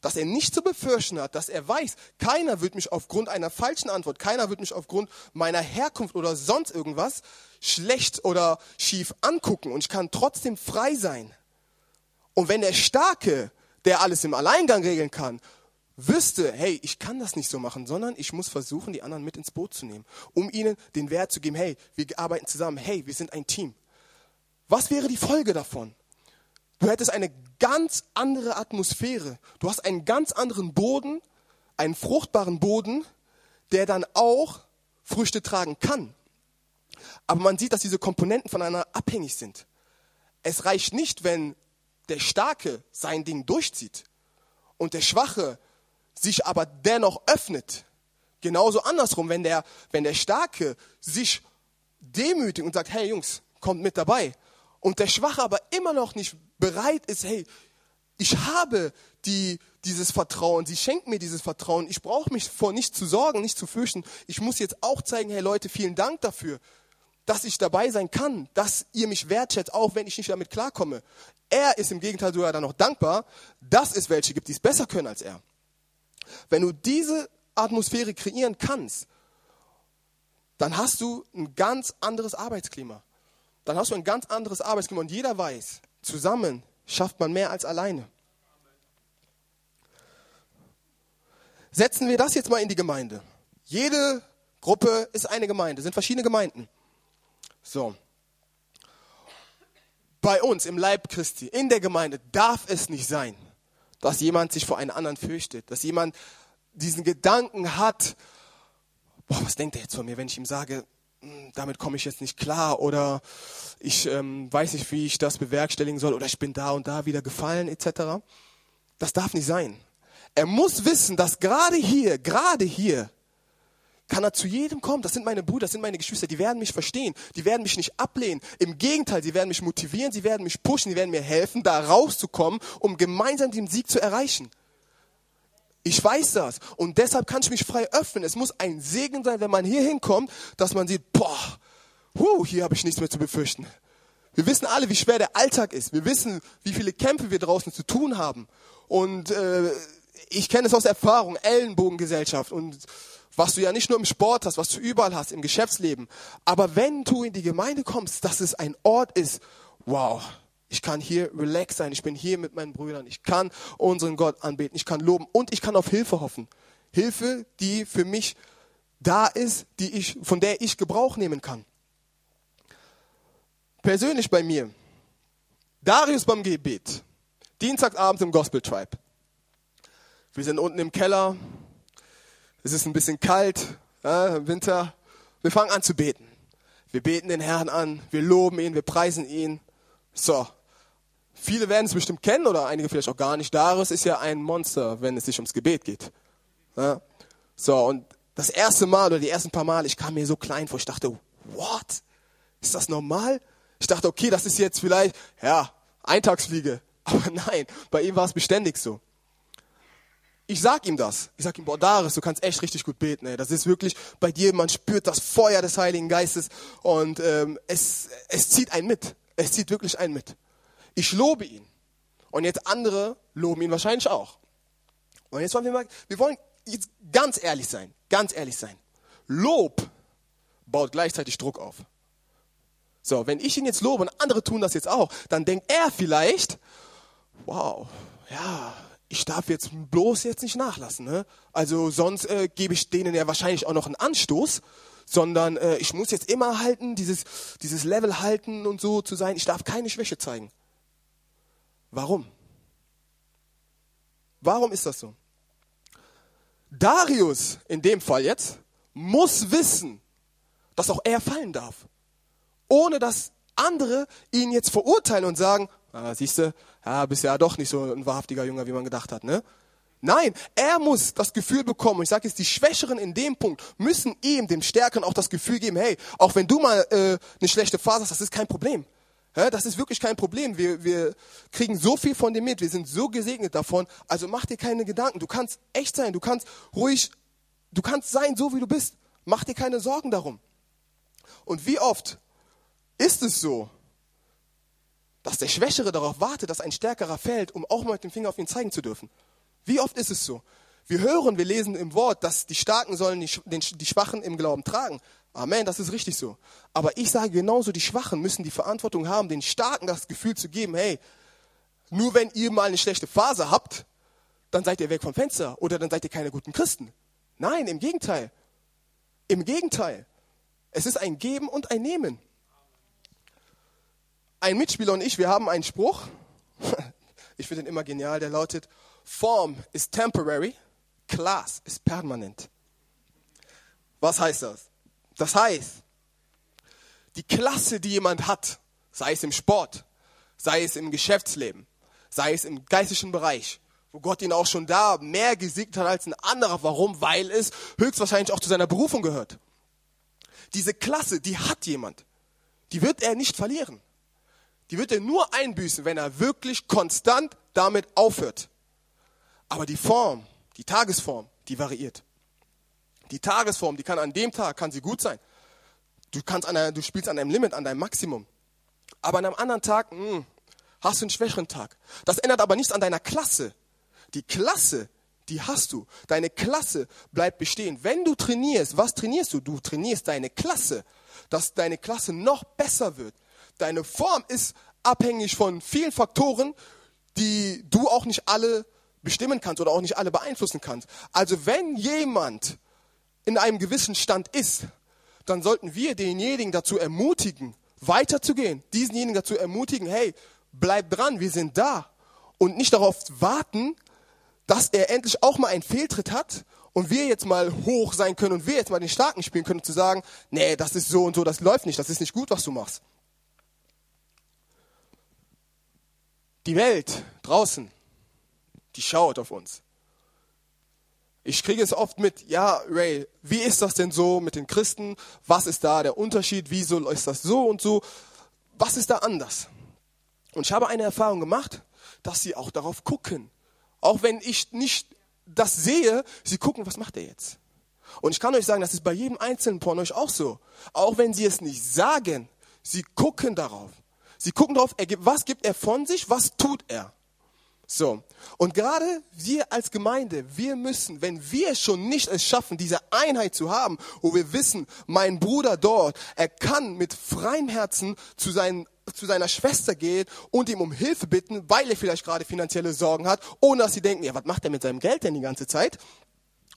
dass er nicht zu befürchten hat, dass er weiß, keiner wird mich aufgrund einer falschen Antwort, keiner wird mich aufgrund meiner Herkunft oder sonst irgendwas schlecht oder schief angucken und ich kann trotzdem frei sein. Und wenn der Starke, der alles im Alleingang regeln kann, wüsste, hey, ich kann das nicht so machen, sondern ich muss versuchen, die anderen mit ins Boot zu nehmen, um ihnen den Wert zu geben, hey, wir arbeiten zusammen, hey, wir sind ein Team. Was wäre die Folge davon? Du hättest eine ganz andere Atmosphäre. Du hast einen ganz anderen Boden, einen fruchtbaren Boden, der dann auch Früchte tragen kann. Aber man sieht, dass diese Komponenten voneinander abhängig sind. Es reicht nicht, wenn der Starke sein Ding durchzieht und der Schwache sich aber dennoch öffnet. Genauso andersrum, wenn der, wenn der Starke sich demütigt und sagt, hey Jungs, kommt mit dabei. Und der Schwache aber immer noch nicht bereit ist, hey, ich habe die, dieses Vertrauen, sie schenkt mir dieses Vertrauen, ich brauche mich vor nichts zu sorgen, nicht zu fürchten. Ich muss jetzt auch zeigen, hey Leute, vielen Dank dafür, dass ich dabei sein kann, dass ihr mich wertschätzt, auch wenn ich nicht damit klarkomme. Er ist im Gegenteil sogar dann noch dankbar, dass es welche gibt, die es besser können als er. Wenn du diese Atmosphäre kreieren kannst, dann hast du ein ganz anderes Arbeitsklima. Dann hast du ein ganz anderes Arbeitsklima und jeder weiß, zusammen schafft man mehr als alleine. Setzen wir das jetzt mal in die Gemeinde. Jede Gruppe ist eine Gemeinde, sind verschiedene Gemeinden. So. Bei uns im Leib Christi, in der Gemeinde, darf es nicht sein, dass jemand sich vor einen anderen fürchtet, dass jemand diesen Gedanken hat, boah, was denkt er jetzt von mir, wenn ich ihm sage, hm, damit komme ich jetzt nicht klar oder ich ähm, weiß nicht, wie ich das bewerkstelligen soll oder ich bin da und da wieder gefallen etc. Das darf nicht sein. Er muss wissen, dass gerade hier, gerade hier kann er zu jedem kommen. Das sind meine Brüder, das sind meine Geschwister, die werden mich verstehen, die werden mich nicht ablehnen. Im Gegenteil, sie werden mich motivieren, sie werden mich pushen, sie werden mir helfen, da rauszukommen, um gemeinsam den Sieg zu erreichen. Ich weiß das und deshalb kann ich mich frei öffnen. Es muss ein Segen sein, wenn man hier hinkommt, dass man sieht, boah, huh, hier habe ich nichts mehr zu befürchten. Wir wissen alle, wie schwer der Alltag ist. Wir wissen, wie viele Kämpfe wir draußen zu tun haben. Und äh, ich kenne es aus Erfahrung, Ellenbogengesellschaft und was du ja nicht nur im Sport hast, was du überall hast, im Geschäftsleben. Aber wenn du in die Gemeinde kommst, dass es ein Ort ist, wow, ich kann hier relax sein, ich bin hier mit meinen Brüdern, ich kann unseren Gott anbeten, ich kann loben und ich kann auf Hilfe hoffen. Hilfe, die für mich da ist, die ich, von der ich Gebrauch nehmen kann. Persönlich bei mir, Darius beim Gebet, Dienstagabend im Gospel Tribe. Wir sind unten im Keller, es ist ein bisschen kalt, ja, im Winter. Wir fangen an zu beten. Wir beten den Herrn an, wir loben ihn, wir preisen ihn. So. Viele werden es bestimmt kennen oder einige vielleicht auch gar nicht. Darius ist ja ein Monster, wenn es sich ums Gebet geht. Ja. So, und das erste Mal oder die ersten paar Mal, ich kam mir so klein vor. Ich dachte, what? Ist das normal? Ich dachte, okay, das ist jetzt vielleicht, ja, Eintagsfliege. <laughs> Aber nein, bei ihm war es beständig so. Ich sag ihm das. Ich sag ihm, boah, Daris, du kannst echt richtig gut beten. Ey. Das ist wirklich bei dir, man spürt das Feuer des Heiligen Geistes und ähm, es, es zieht einen mit. Es zieht wirklich einen mit. Ich lobe ihn. Und jetzt andere loben ihn wahrscheinlich auch. Und jetzt wollen wir mal, wir wollen jetzt ganz ehrlich sein, ganz ehrlich sein. Lob baut gleichzeitig Druck auf. So, wenn ich ihn jetzt lobe und andere tun das jetzt auch, dann denkt er vielleicht, wow, ja, ich darf jetzt bloß jetzt nicht nachlassen. Ne? Also sonst äh, gebe ich denen ja wahrscheinlich auch noch einen Anstoß, sondern äh, ich muss jetzt immer halten, dieses, dieses Level halten und so zu sein. Ich darf keine Schwäche zeigen. Warum? Warum ist das so? Darius, in dem Fall jetzt, muss wissen, dass auch er fallen darf. Ohne dass andere ihn jetzt verurteilen und sagen, ah, siehst du, ja, bist ja doch nicht so ein wahrhaftiger Junge, wie man gedacht hat, ne? Nein, er muss das Gefühl bekommen, ich sage jetzt, die Schwächeren in dem Punkt müssen ihm, dem Stärkeren, auch das Gefühl geben, hey, auch wenn du mal äh, eine schlechte Phase hast, das ist kein Problem. Ja, das ist wirklich kein Problem. Wir, wir kriegen so viel von dir mit, wir sind so gesegnet davon, also mach dir keine Gedanken. Du kannst echt sein, du kannst ruhig, du kannst sein, so wie du bist. Mach dir keine Sorgen darum. Und wie oft ist es so, dass der Schwächere darauf wartet, dass ein Stärkerer fällt, um auch mal mit dem Finger auf ihn zeigen zu dürfen. Wie oft ist es so? Wir hören, wir lesen im Wort, dass die Starken sollen die, die Schwachen im Glauben tragen. Amen, das ist richtig so. Aber ich sage genauso, die Schwachen müssen die Verantwortung haben, den Starken das Gefühl zu geben, hey, nur wenn ihr mal eine schlechte Phase habt, dann seid ihr weg vom Fenster oder dann seid ihr keine guten Christen. Nein, im Gegenteil. Im Gegenteil. Es ist ein Geben und ein Nehmen ein Mitspieler und ich, wir haben einen Spruch. <laughs> Ich finde den immer genial, der lautet, Form is temporary, Class is permanent. Was heißt das? Das heißt, die Klasse, die jemand hat, sei es im Sport, sei es im Geschäftsleben, sei es im geistlichen Bereich, wo Gott ihn auch schon da mehr gesiegt hat als ein anderer. Warum? Weil es höchstwahrscheinlich auch zu seiner Berufung gehört. Diese Klasse, die hat jemand. Die wird er nicht verlieren die wird er nur einbüßen, wenn er wirklich konstant damit aufhört. Aber die Form, die Tagesform, die variiert. Die Tagesform, die kann an dem Tag, kann sie gut sein. Du, kannst an einer, du spielst an deinem Limit, an deinem Maximum. Aber an einem anderen Tag mh, hm, hast du einen schwächeren Tag. Das ändert aber nichts an deiner Klasse. Die Klasse, die hast du. Deine Klasse bleibt bestehen. Wenn du trainierst, was trainierst du? Du trainierst deine Klasse, dass deine Klasse noch besser wird. Deine Form ist abhängig von vielen Faktoren, die du auch nicht alle bestimmen kannst oder auch nicht alle beeinflussen kannst. Also wenn jemand in einem gewissen Stand ist, dann sollten wir denjenigen dazu ermutigen, weiterzugehen, diesenjenigen dazu ermutigen, hey, bleib dran, wir sind da und nicht darauf warten, dass er endlich auch mal einen Fehltritt hat und wir jetzt mal hoch sein können und wir jetzt mal den Starken spielen können, zu sagen, nee, das ist so und so, das läuft nicht, das ist nicht gut, was du machst. Die Welt draußen, die schaut auf uns. Ich kriege es oft mit, ja, Ray, wie ist das denn so mit den Christen? Was ist da der Unterschied? Wieso ist das so und so? Was ist da anders? Und ich habe eine Erfahrung gemacht, dass sie auch darauf gucken. Auch wenn ich nicht das sehe, sie gucken, was macht er jetzt? Und ich kann euch sagen, das ist bei jedem Einzelnen von euch auch so. Auch wenn sie es nicht sagen, sie gucken darauf. Sie gucken darauf, was gibt er von sich, was tut er. So. Und gerade wir als Gemeinde, wir müssen, wenn wir schon nicht es schaffen, diese Einheit zu haben, wo wir wissen, mein Bruder dort, er kann mit freiem Herzen zu, seinen, zu seiner Schwester gehen und ihm um Hilfe bitten, weil er vielleicht gerade finanzielle Sorgen hat, ohne dass sie denken, ja, was macht er mit seinem Geld denn die ganze Zeit?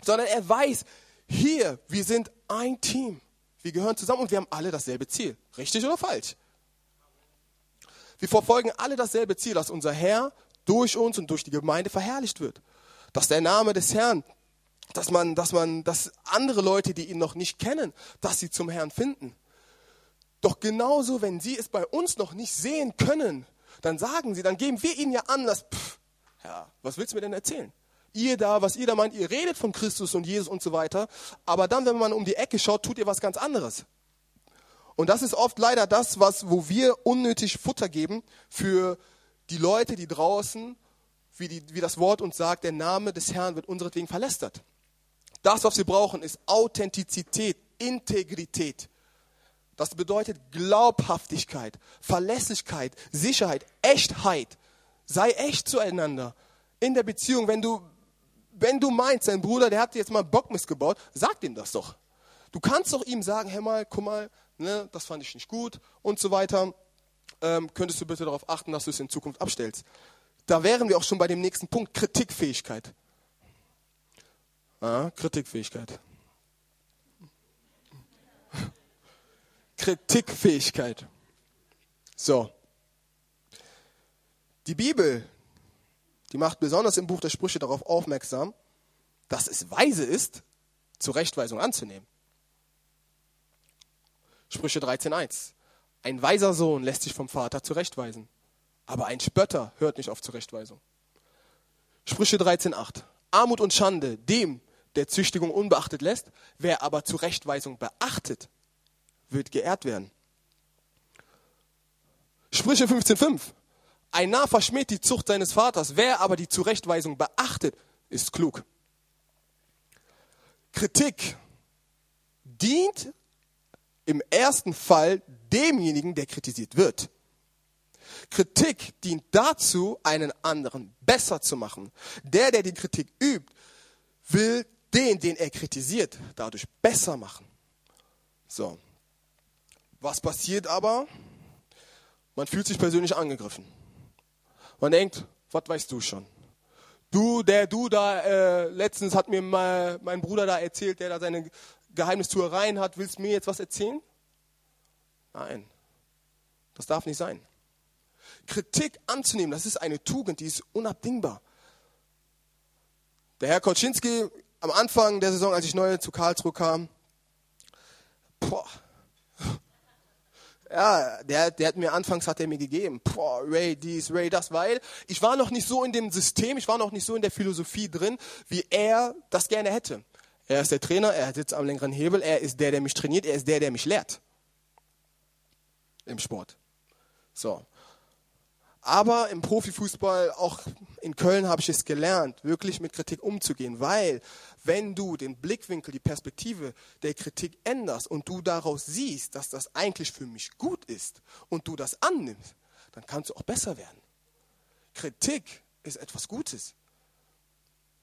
Sondern er weiß, hier, wir sind ein Team. Wir gehören zusammen und wir haben alle dasselbe Ziel. Richtig oder falsch? Wir verfolgen alle dasselbe Ziel, dass unser Herr durch uns und durch die Gemeinde verherrlicht wird. Dass der Name des Herrn, dass man, dass man, dass andere Leute, die ihn noch nicht kennen, dass sie zum Herrn finden. Doch genauso, wenn sie es bei uns noch nicht sehen können, dann sagen sie, dann geben wir ihnen ja an, dass, pff, ja, was willst du mir denn erzählen? Ihr da, was ihr da meint, ihr redet von Christus und Jesus und so weiter, aber dann, wenn man um die Ecke schaut, tut ihr was ganz anderes. Und das ist oft leider das, was, wo wir unnötig Futter geben für die Leute, die draußen, wie, die, wie das Wort uns sagt, der Name des Herrn wird unseretwegen verlästert. Das, was wir brauchen, ist Authentizität, Integrität. Das bedeutet Glaubhaftigkeit, Verlässlichkeit, Sicherheit, Echtheit. Sei echt zueinander. In der Beziehung, wenn du, wenn du meinst, dein Bruder, der hat jetzt mal Bock missgebaut, sag ihm das doch. Du kannst doch ihm sagen, hey mal, guck mal, ne, das fand ich nicht gut und so weiter ähm, könntest du bitte darauf achten, dass du es in Zukunft abstellst. Da wären wir auch schon bei dem nächsten Punkt, Kritikfähigkeit. Ah, Kritikfähigkeit. Kritikfähigkeit. So. Die Bibel, die macht besonders im Buch der Sprüche darauf aufmerksam, dass es weise ist, Zurechtweisung anzunehmen. Sprüche 13.1. Ein weiser Sohn lässt sich vom Vater zurechtweisen, aber ein Spötter hört nicht auf Zurechtweisung. Sprüche 13.8. Armut und Schande dem, der Züchtigung unbeachtet lässt, wer aber Zurechtweisung beachtet, wird geehrt werden. Sprüche 15.5. Ein Narr verschmäht die Zucht seines Vaters, wer aber die Zurechtweisung beachtet, ist klug. Kritik dient im ersten Fall demjenigen, der kritisiert wird. Kritik dient dazu, einen anderen besser zu machen. Der, der die Kritik übt, will den, den er kritisiert, dadurch besser machen. So. Was passiert aber? Man fühlt sich persönlich angegriffen. Man denkt, was weißt du schon? Du, der du da, äh, letztens hat mir mal mein Bruder da erzählt, der da seine Geheimnistuereien hat, willst du mir jetzt was erzählen? Nein, das darf nicht sein. Kritik anzunehmen, das ist eine Tugend, die ist unabdingbar. Der Herr Koczynski am Anfang der Saison, als ich neu zu Karlsruhe kam, boah, ja, der, der hat mir anfangs hat er mir gegeben, boah, Ray dies, Ray das, weil ich war noch nicht so in dem System, ich war noch nicht so in der Philosophie drin, wie er das gerne hätte. Er ist der Trainer, er sitzt am längeren Hebel, er ist der, der mich trainiert, er ist der, der mich lehrt im Sport. So. Aber im Profifußball, auch in Köln habe ich es gelernt, wirklich mit Kritik umzugehen, weil wenn du den Blickwinkel, die Perspektive der Kritik änderst und du daraus siehst, dass das eigentlich für mich gut ist und du das annimmst, dann kannst du auch besser werden. Kritik ist etwas Gutes.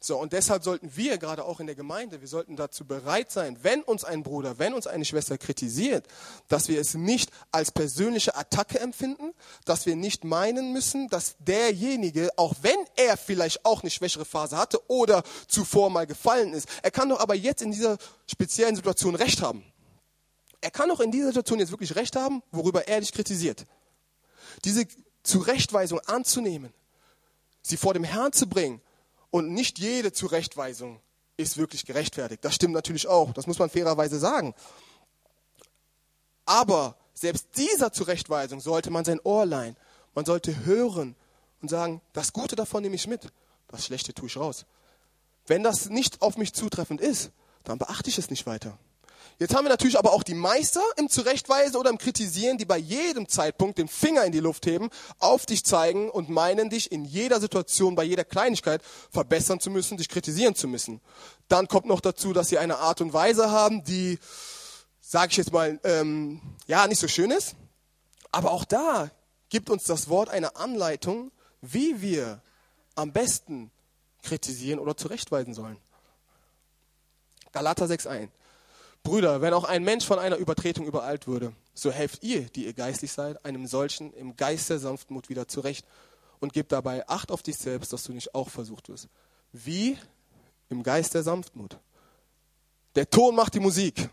So, und deshalb sollten wir gerade auch in der Gemeinde, wir sollten dazu bereit sein, wenn uns ein Bruder, wenn uns eine Schwester kritisiert, dass wir es nicht als persönliche Attacke empfinden, dass wir nicht meinen müssen, dass derjenige, auch wenn er vielleicht auch eine schwächere Phase hatte oder zuvor mal gefallen ist, er kann doch aber jetzt in dieser speziellen Situation Recht haben. Er kann doch in dieser Situation jetzt wirklich Recht haben, worüber er dich kritisiert. Diese Zurechtweisung anzunehmen, sie vor dem Herrn zu bringen und nicht jede Zurechtweisung ist wirklich gerechtfertigt. Das stimmt natürlich auch. Das muss man fairerweise sagen. Aber selbst dieser Zurechtweisung sollte man sein Ohr leihen. Man sollte hören und sagen, das Gute davon nehme ich mit, das Schlechte tue ich raus. Wenn das nicht auf mich zutreffend ist, dann beachte ich es nicht weiter. Jetzt haben wir natürlich aber auch die Meister im Zurechtweisen oder im Kritisieren, die bei jedem Zeitpunkt den Finger in die Luft heben, auf dich zeigen und meinen, dich in jeder Situation, bei jeder Kleinigkeit verbessern zu müssen, dich kritisieren zu müssen. Dann kommt noch dazu, dass sie eine Art und Weise haben, die, sage ich jetzt mal, ähm, ja, nicht so schön ist. Aber auch da gibt uns das Wort eine Anleitung, wie wir am besten kritisieren oder zurechtweisen sollen. Galater 6,1. Brüder, wenn auch ein Mensch von einer Übertretung übereilt würde, so helft ihr, die ihr geistlich seid, einem solchen im Geist der Sanftmut wieder zurecht und gebt dabei Acht auf dich selbst, dass du nicht auch versucht wirst. Wie? Im Geist der Sanftmut. Der Ton macht die Musik.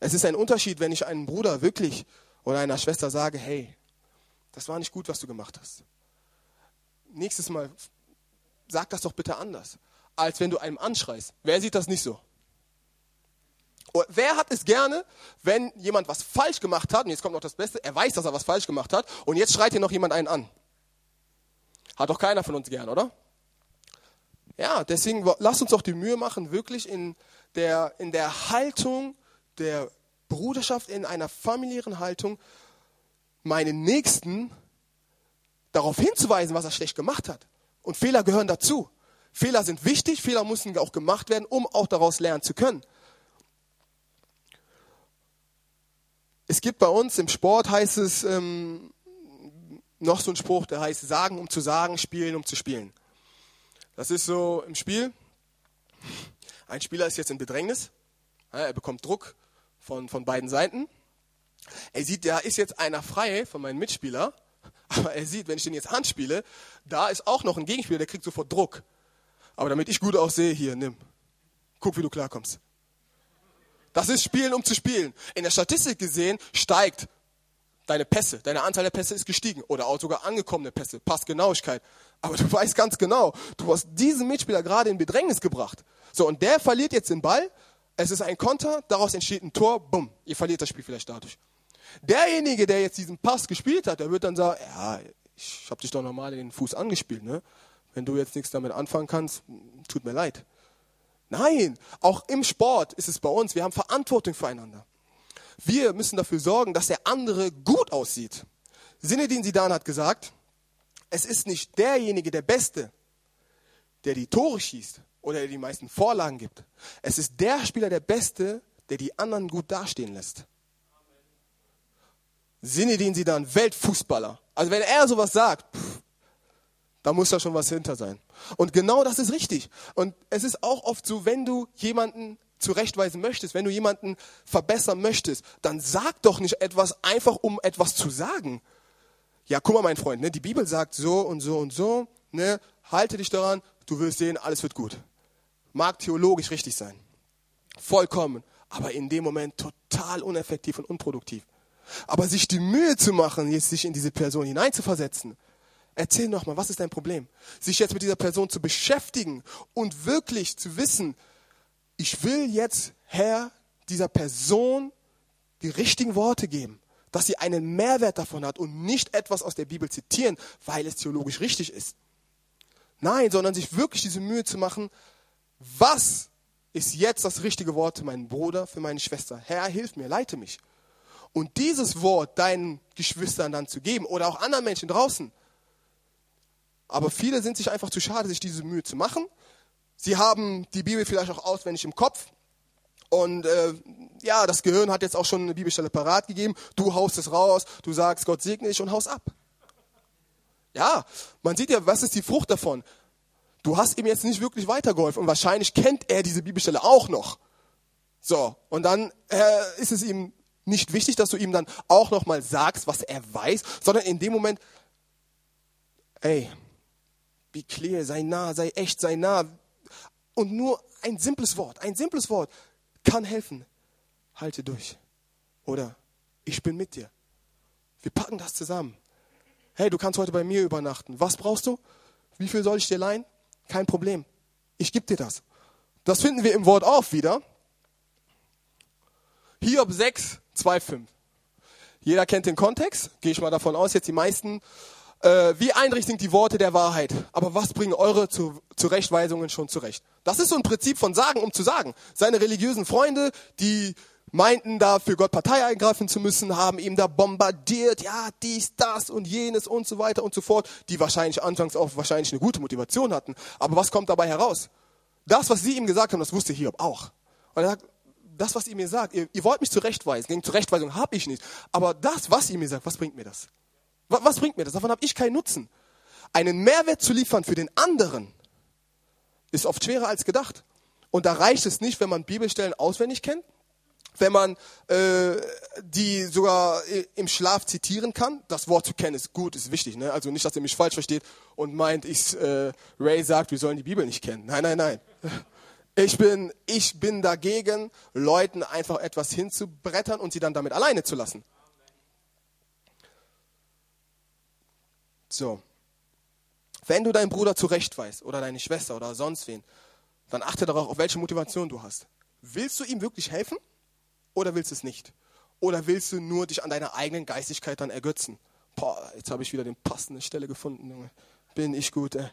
Es ist ein Unterschied, wenn ich einem Bruder wirklich oder einer Schwester sage, hey, das war nicht gut, was du gemacht hast. Nächstes Mal sag das doch bitte anders als wenn du einem anschreist. Wer sieht das nicht so? Wer hat es gerne, wenn jemand was falsch gemacht hat, und jetzt kommt noch das Beste, er weiß, dass er was falsch gemacht hat, und jetzt schreit hier noch jemand einen an? Hat doch keiner von uns gern, oder? Ja, deswegen lasst uns doch die Mühe machen, wirklich in der, in der Haltung der Bruderschaft, in einer familiären Haltung, meinen Nächsten darauf hinzuweisen, was er schlecht gemacht hat. Und Fehler gehören dazu. Fehler sind wichtig, Fehler müssen auch gemacht werden, um auch daraus lernen zu können. Es gibt bei uns im Sport, heißt es, ähm, noch so ein Spruch, der heißt sagen, um zu sagen, spielen, um zu spielen. Das ist so im Spiel. Ein Spieler ist jetzt in Bedrängnis. Er bekommt Druck von, von beiden Seiten. Er sieht, da ist jetzt einer frei von meinem Mitspieler. Aber er sieht, wenn ich den jetzt anspiele, da ist auch noch ein Gegenspieler, der kriegt sofort Druck. Aber damit ich gut aussehe, hier, nimm. Guck, wie du klarkommst. Das ist Spielen, um zu spielen. In der Statistik gesehen steigt deine Pässe, deine Anzahl der Pässe ist gestiegen oder auch sogar angekommene Pässe, Passgenauigkeit. Aber <laughs> du weißt ganz genau, du hast diesen Mitspieler gerade in Bedrängnis gebracht. So, und der verliert jetzt den Ball, es ist ein Konter, daraus entsteht ein Tor, bumm, ihr verliert das Spiel vielleicht dadurch. Derjenige, der jetzt diesen Pass gespielt hat, der wird dann sagen, ja, ich habe dich doch normal in den Fuß angespielt, ne? Wenn du jetzt nichts damit anfangen kannst, tut mir leid. Nein, auch im Sport ist es bei uns, wir haben Verantwortung füreinander. Wir müssen dafür sorgen, dass der andere gut aussieht. Sinedin Sidan hat gesagt, es ist nicht derjenige, der Beste, der die Tore schießt oder der die meisten Vorlagen gibt. Es ist der Spieler, der Beste, der die anderen gut dastehen lässt. Sinedin Sidan, Weltfußballer. Also wenn er sowas sagt, pff, da muss da schon was hinter sein. Und genau das ist richtig. Und es ist auch oft so, wenn du jemanden zurechtweisen möchtest, wenn du jemanden verbessern möchtest, dann sag doch nicht etwas einfach, um etwas zu sagen. Ja, guck mal, mein Freund, ne, die Bibel sagt so und so und so, ne, halte dich daran, du wirst sehen, alles wird gut. Mag theologisch richtig sein. Vollkommen. Aber in dem Moment total uneffektiv und unproduktiv. Aber sich die Mühe zu machen, jetzt sich in diese Person hineinzuversetzen, Erzähl noch mal, was ist dein Problem? Sich jetzt mit dieser Person zu beschäftigen und wirklich zu wissen, ich will jetzt, Herr, dieser Person die richtigen Worte geben, dass sie einen Mehrwert davon hat und nicht etwas aus der Bibel zitieren, weil es theologisch richtig ist. Nein, sondern sich wirklich diese Mühe zu machen, was ist jetzt das richtige Wort für meinen Bruder, für meine Schwester? Herr, hilf mir, leite mich. Und dieses Wort deinen Geschwistern dann zu geben oder auch anderen Menschen draußen, aber viele sind sich einfach zu schade, sich diese Mühe zu machen. Sie haben die Bibel vielleicht auch auswendig im Kopf. Und äh, ja, das Gehirn hat jetzt auch schon eine Bibelstelle parat gegeben. Du haust es raus, du sagst, Gott segne dich und haust ab. Ja, man sieht ja, was ist die Frucht davon? Du hast ihm jetzt nicht wirklich weitergeholfen und wahrscheinlich kennt er diese Bibelstelle auch noch. So, und dann äh, ist es ihm nicht wichtig, dass du ihm dann auch noch mal sagst, was er weiß, sondern in dem Moment, ey, Be clear, sei nah, sei echt, sei nah. Und nur ein simples Wort, ein simples Wort kann helfen. Halte durch. Oder ich bin mit dir. Wir packen das zusammen. Hey, du kannst heute bei mir übernachten. Was brauchst du? Wie viel soll ich dir leihen? Kein Problem. Ich gebe dir das. Das finden wir im Wort auf wieder. Hiob 6, 2, 5. Jeder kennt den Kontext, gehe ich mal davon aus, jetzt die meisten äh, wie eindringlich sind die Worte der Wahrheit, aber was bringen eure zu, Zurechtweisungen schon zurecht? Das ist so ein Prinzip von Sagen, um zu sagen. Seine religiösen Freunde, die meinten da für Gott Partei eingreifen zu müssen, haben ihm da bombardiert, ja, dies, das und jenes und so weiter und so fort, die wahrscheinlich anfangs auch wahrscheinlich eine gute Motivation hatten. Aber was kommt dabei heraus? Das, was sie ihm gesagt haben, das wusste Hiob auch. Und er sagt, das, was ihr mir sagt, ihr, ihr wollt mich zurechtweisen, gegen Zurechtweisung habe ich nicht. Aber das, was ihr mir sagt, was bringt mir das? Was bringt mir das? Davon habe ich keinen Nutzen. einen Mehrwert zu liefern für den anderen, ist oft schwerer als gedacht. Und da reicht es nicht, wenn man Bibelstellen auswendig kennt, wenn man äh, die sogar im Schlaf zitieren kann. Das Wort zu kennen ist gut, ist wichtig. Ne? Also nicht, dass ihr mich falsch versteht und meint, ich, äh, Ray sagt, wir sollen die Bibel nicht kennen. Nein, nein, nein. Ich bin, ich bin dagegen, Leuten einfach etwas hinzubrettern und sie dann damit alleine zu lassen. So. Wenn du deinen Bruder zurechtweist oder deine Schwester oder sonst wen, dann achte darauf, auf welche Motivation du hast. Willst du ihm wirklich helfen oder willst du es nicht? Oder willst du nur dich an deiner eigenen Geistigkeit dann ergötzen? Boah, jetzt habe ich wieder den passende Stelle gefunden, Junge. Bin ich gut, ey.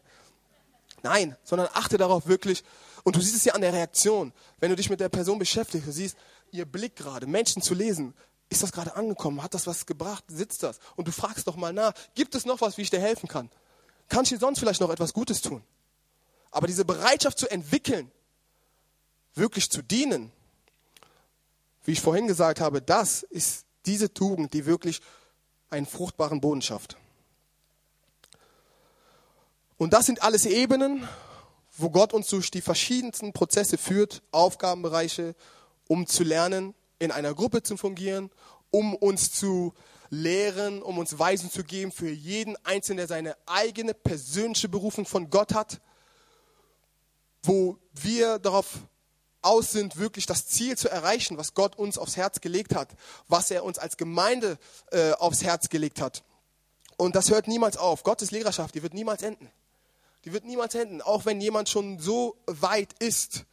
Nein, sondern achte darauf wirklich. Und du siehst es ja an der Reaktion. Wenn du dich mit der Person beschäftigst, du siehst ihr Blick gerade, Menschen zu lesen. Ist das gerade angekommen? Hat das was gebracht? Sitzt das? Und du fragst doch mal nach, gibt es noch was, wie ich dir helfen kann? Kann ich dir sonst vielleicht noch etwas Gutes tun? Aber diese Bereitschaft zu entwickeln, wirklich zu dienen, wie ich vorhin gesagt habe, das ist diese Tugend, die wirklich einen fruchtbaren Boden schafft. Und das sind alles Ebenen, wo Gott uns durch die verschiedensten Prozesse führt, Aufgabenbereiche, um zu lernen, in einer Gruppe zu fungieren, um uns zu lehren, um uns Weisen zu geben für jeden Einzelnen, der seine eigene persönliche Berufung von Gott hat, wo wir darauf aus sind, wirklich das Ziel zu erreichen, was Gott uns aufs Herz gelegt hat, was er uns als Gemeinde äh, aufs Herz gelegt hat. Und das hört niemals auf. Gottes Lehrerschaft, die wird niemals enden. Die wird niemals enden, auch wenn jemand schon so weit ist.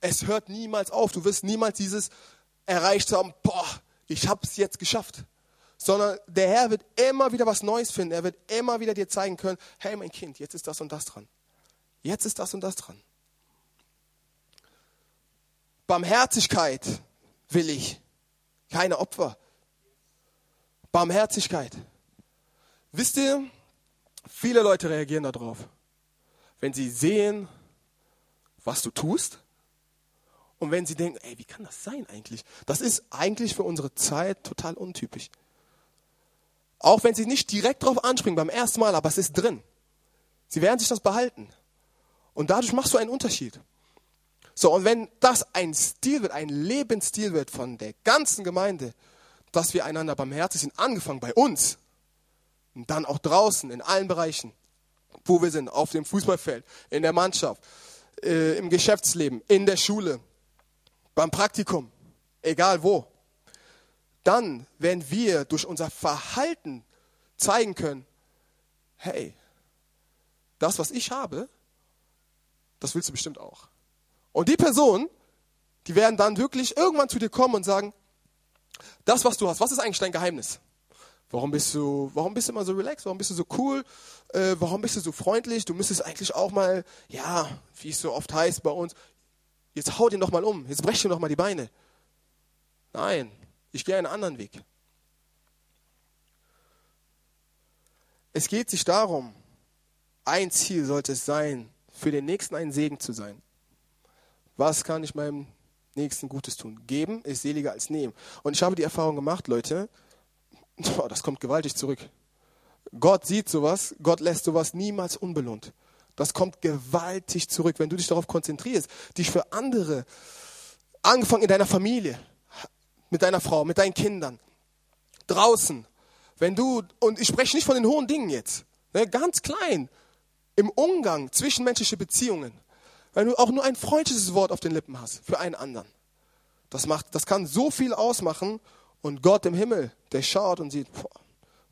Es hört niemals auf. Du wirst niemals dieses erreicht haben, boah, ich habe es jetzt geschafft sondern der Herr wird immer wieder was Neues finden. Er wird immer wieder dir zeigen können, hey mein Kind, jetzt ist das und das dran. Jetzt ist das und das dran. Barmherzigkeit will ich, keine Opfer. Barmherzigkeit. Wisst ihr, viele Leute reagieren darauf, wenn sie sehen, was du tust und wenn sie denken, ey, wie kann das sein eigentlich? Das ist eigentlich für unsere Zeit total untypisch. Auch wenn sie nicht direkt darauf anspringen beim ersten Mal, aber es ist drin. Sie werden sich das behalten. Und dadurch machst du einen Unterschied. So, und wenn das ein Stil wird, ein Lebensstil wird von der ganzen Gemeinde, dass wir einander barmherzig sind, angefangen bei uns und dann auch draußen in allen Bereichen, wo wir sind, auf dem Fußballfeld, in der Mannschaft, äh, im Geschäftsleben, in der Schule, beim Praktikum, egal wo dann werden wir durch unser Verhalten zeigen können, hey, das, was ich habe, das willst du bestimmt auch. Und die Personen, die werden dann wirklich irgendwann zu dir kommen und sagen, das, was du hast, was ist eigentlich dein Geheimnis? Warum bist du, warum bist du immer so relaxed? Warum bist du so cool? Äh, warum bist du so freundlich? Du müsstest eigentlich auch mal, ja, wie es so oft heißt bei uns, jetzt hau den doch mal um, jetzt brech dir doch mal die Beine. Nein, ich gehe einen anderen Weg. Es geht sich darum, ein Ziel sollte es sein, für den Nächsten ein Segen zu sein. Was kann ich meinem Nächsten Gutes tun? Geben ist seliger als nehmen. Und ich habe die Erfahrung gemacht, Leute, das kommt gewaltig zurück. Gott sieht sowas, Gott lässt sowas niemals unbelohnt. Das kommt gewaltig zurück, wenn du dich darauf konzentrierst, dich für andere, angefangen in deiner Familie, mit deiner Frau, mit deinen Kindern, draußen, wenn du, und ich spreche nicht von den hohen Dingen jetzt, ne, ganz klein, im Umgang, zwischenmenschliche Beziehungen, wenn du auch nur ein freundliches Wort auf den Lippen hast für einen anderen. Das, macht, das kann so viel ausmachen und Gott im Himmel, der schaut und sieht, boah,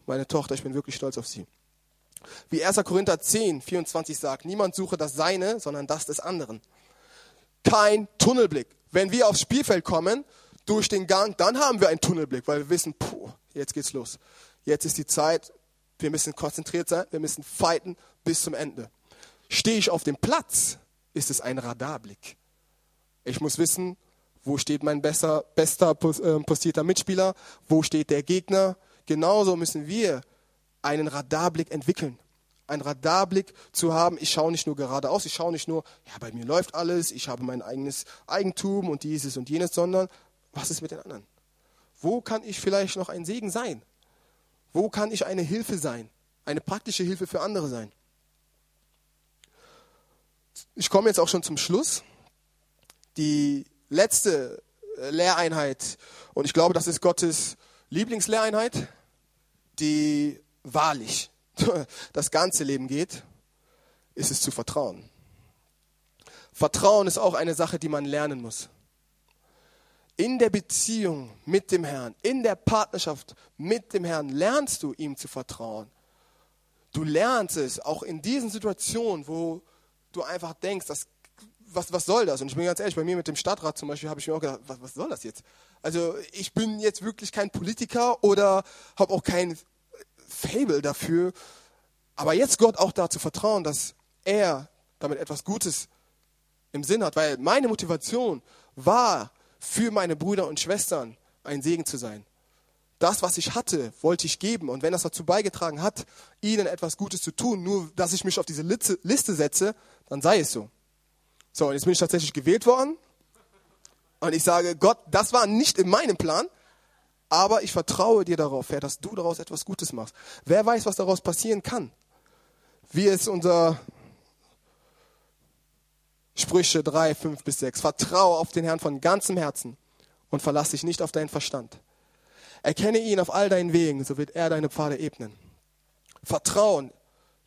meine Tochter, ich bin wirklich stolz auf sie. Wie 1. Korinther 10, 24 sagt, niemand suche das Seine, sondern das des anderen. Kein Tunnelblick. Wenn wir aufs Spielfeld kommen, durch den Gang, dann haben wir einen Tunnelblick, weil wir wissen, puh, jetzt geht's los. Jetzt ist die Zeit, wir müssen konzentriert sein, wir müssen fighten bis zum Ende. Stehe ich auf dem Platz, ist es ein Radarblick. Ich muss wissen, wo steht mein besser, bester ähm, postierter Mitspieler, wo steht der Gegner. Genauso müssen wir einen Radarblick entwickeln. Ein Radarblick zu haben, ich schaue nicht nur geradeaus, ich schaue nicht nur, ja, bei mir läuft alles, ich habe mein eigenes Eigentum und dieses und jenes, sondern was ist mit den anderen? Wo kann ich vielleicht noch ein Segen sein? Wo kann ich eine Hilfe sein? Eine praktische Hilfe für andere sein? ich komme jetzt auch schon zum Schluss. Die letzte äh, Lehreinheit, und ich glaube, das ist Gottes Lieblingslehreinheit, die wahrlich <laughs> das ganze Leben geht, ist es zu vertrauen. Vertrauen ist auch eine Sache, die man lernen muss. In der Beziehung mit dem Herrn, in der Partnerschaft mit dem Herrn lernst du ihm zu vertrauen. Du lernst es auch in diesen Situationen, wo du einfach denkst, das, was, was soll das? Und ich bin ganz ehrlich, bei mir mit dem Stadtrat zum Beispiel habe ich mir auch gedacht, was, was soll das jetzt? Also ich bin jetzt wirklich kein Politiker oder habe auch kein Fable dafür. Aber jetzt Gott auch dazu vertrauen, dass er damit etwas Gutes im Sinn hat, weil meine Motivation war, für meine Brüder und Schwestern ein Segen zu sein. Das, was ich hatte, wollte ich geben. Und wenn das dazu beigetragen hat, ihnen etwas Gutes zu tun, nur dass ich mich auf diese Liste setze, dann sei es so. So, und jetzt bin ich tatsächlich gewählt worden. Und ich sage, Gott, das war nicht in meinem Plan, aber ich vertraue dir darauf, Herr, dass du daraus etwas Gutes machst. Wer weiß, was daraus passieren kann? Wie es unser Sprüche 3, 5 bis 6. Vertraue auf den Herrn von ganzem Herzen und verlass dich nicht auf deinen Verstand. Erkenne ihn auf all deinen Wegen, so wird er deine Pfade ebnen. Vertrauen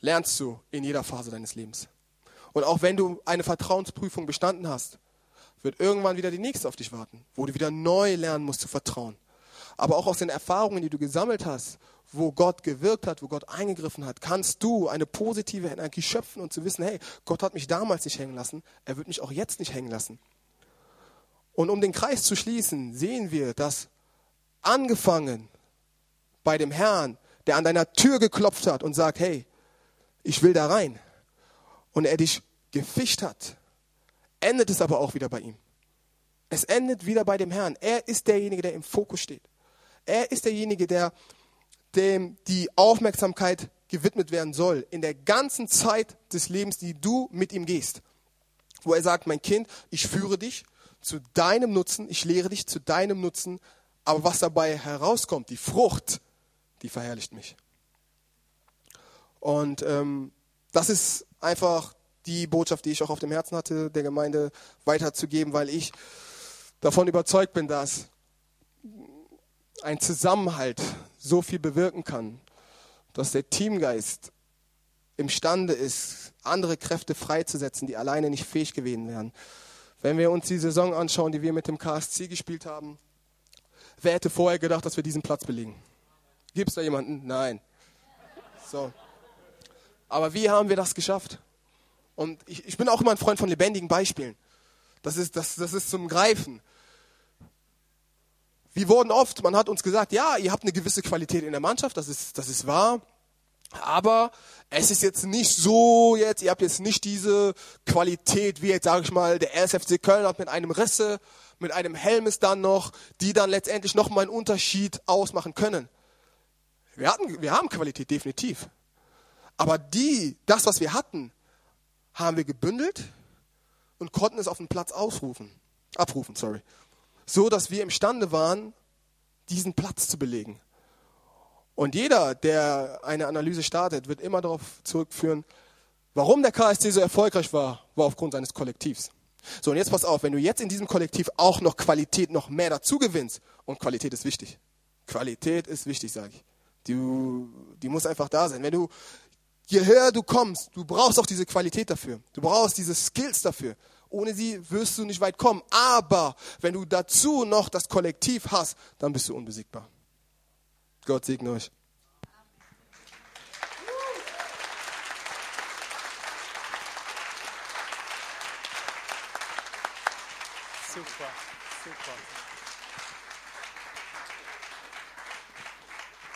lernst du in jeder Phase deines Lebens. Und auch wenn du eine Vertrauensprüfung bestanden hast, wird irgendwann wieder die nächste auf dich warten, wo du wieder neu lernen musst zu vertrauen. Aber auch aus den Erfahrungen, die du gesammelt hast, wo Gott gewirkt hat, wo Gott eingegriffen hat, kannst du eine positive Energie schöpfen und zu wissen, hey, Gott hat mich damals nicht hängen lassen, er wird mich auch jetzt nicht hängen lassen. Und um den Kreis zu schließen, sehen wir, dass angefangen bei dem Herrn, der an deiner Tür geklopft hat und sagt, hey, ich will da rein, und er dich gefischt hat, endet es aber auch wieder bei ihm. Es endet wieder bei dem Herrn. Er ist derjenige, der im Fokus steht. Er ist derjenige, der dem die Aufmerksamkeit gewidmet werden soll in der ganzen Zeit des Lebens, die du mit ihm gehst. Wo er sagt, mein Kind, ich führe dich zu deinem Nutzen, ich lehre dich zu deinem Nutzen, aber was dabei herauskommt, die Frucht, die verherrlicht mich. Und ähm, das ist einfach die Botschaft, die ich auch auf dem Herzen hatte, der Gemeinde weiterzugeben, weil ich davon überzeugt bin, dass ein Zusammenhalt so viel bewirken kann, dass der Teamgeist imstande ist, andere Kräfte freizusetzen, die alleine nicht fähig gewesen wären. Wenn wir uns die Saison anschauen, die wir mit dem KSC gespielt haben, wer hätte vorher gedacht, dass wir diesen Platz belegen? Gibt es da jemanden? Nein. So. Aber wie haben wir das geschafft? Und ich, ich bin auch immer ein Freund von lebendigen Beispielen. Das ist, das, das ist zum Greifen. Wir wurden oft, man hat uns gesagt, ja, ihr habt eine gewisse Qualität in der Mannschaft, das ist, das ist wahr. Aber es ist jetzt nicht so jetzt, ihr habt jetzt nicht diese Qualität, wie jetzt sage ich mal, der RSFC Köln hat mit einem Risse, mit einem Helmes dann noch, die dann letztendlich nochmal einen Unterschied ausmachen können. Wir, hatten, wir haben Qualität, definitiv. Aber die, das, was wir hatten, haben wir gebündelt und konnten es auf den Platz ausrufen, abrufen, sorry so dass wir imstande waren, diesen Platz zu belegen. Und jeder, der eine Analyse startet, wird immer darauf zurückführen, warum der KSC so erfolgreich war, war aufgrund seines Kollektivs. So, und jetzt pass auf, wenn du jetzt in diesem Kollektiv auch noch Qualität noch mehr dazu gewinnst, und Qualität ist wichtig. Qualität ist wichtig, sage ich. Die, die muss einfach da sein. Wenn du, je höher du kommst, du brauchst auch diese Qualität dafür. Du brauchst diese Skills dafür. Ohne sie wirst du nicht weit kommen. Aber wenn du dazu noch das Kollektiv hast, dann bist du unbesiegbar. Gott segne euch. Super, super.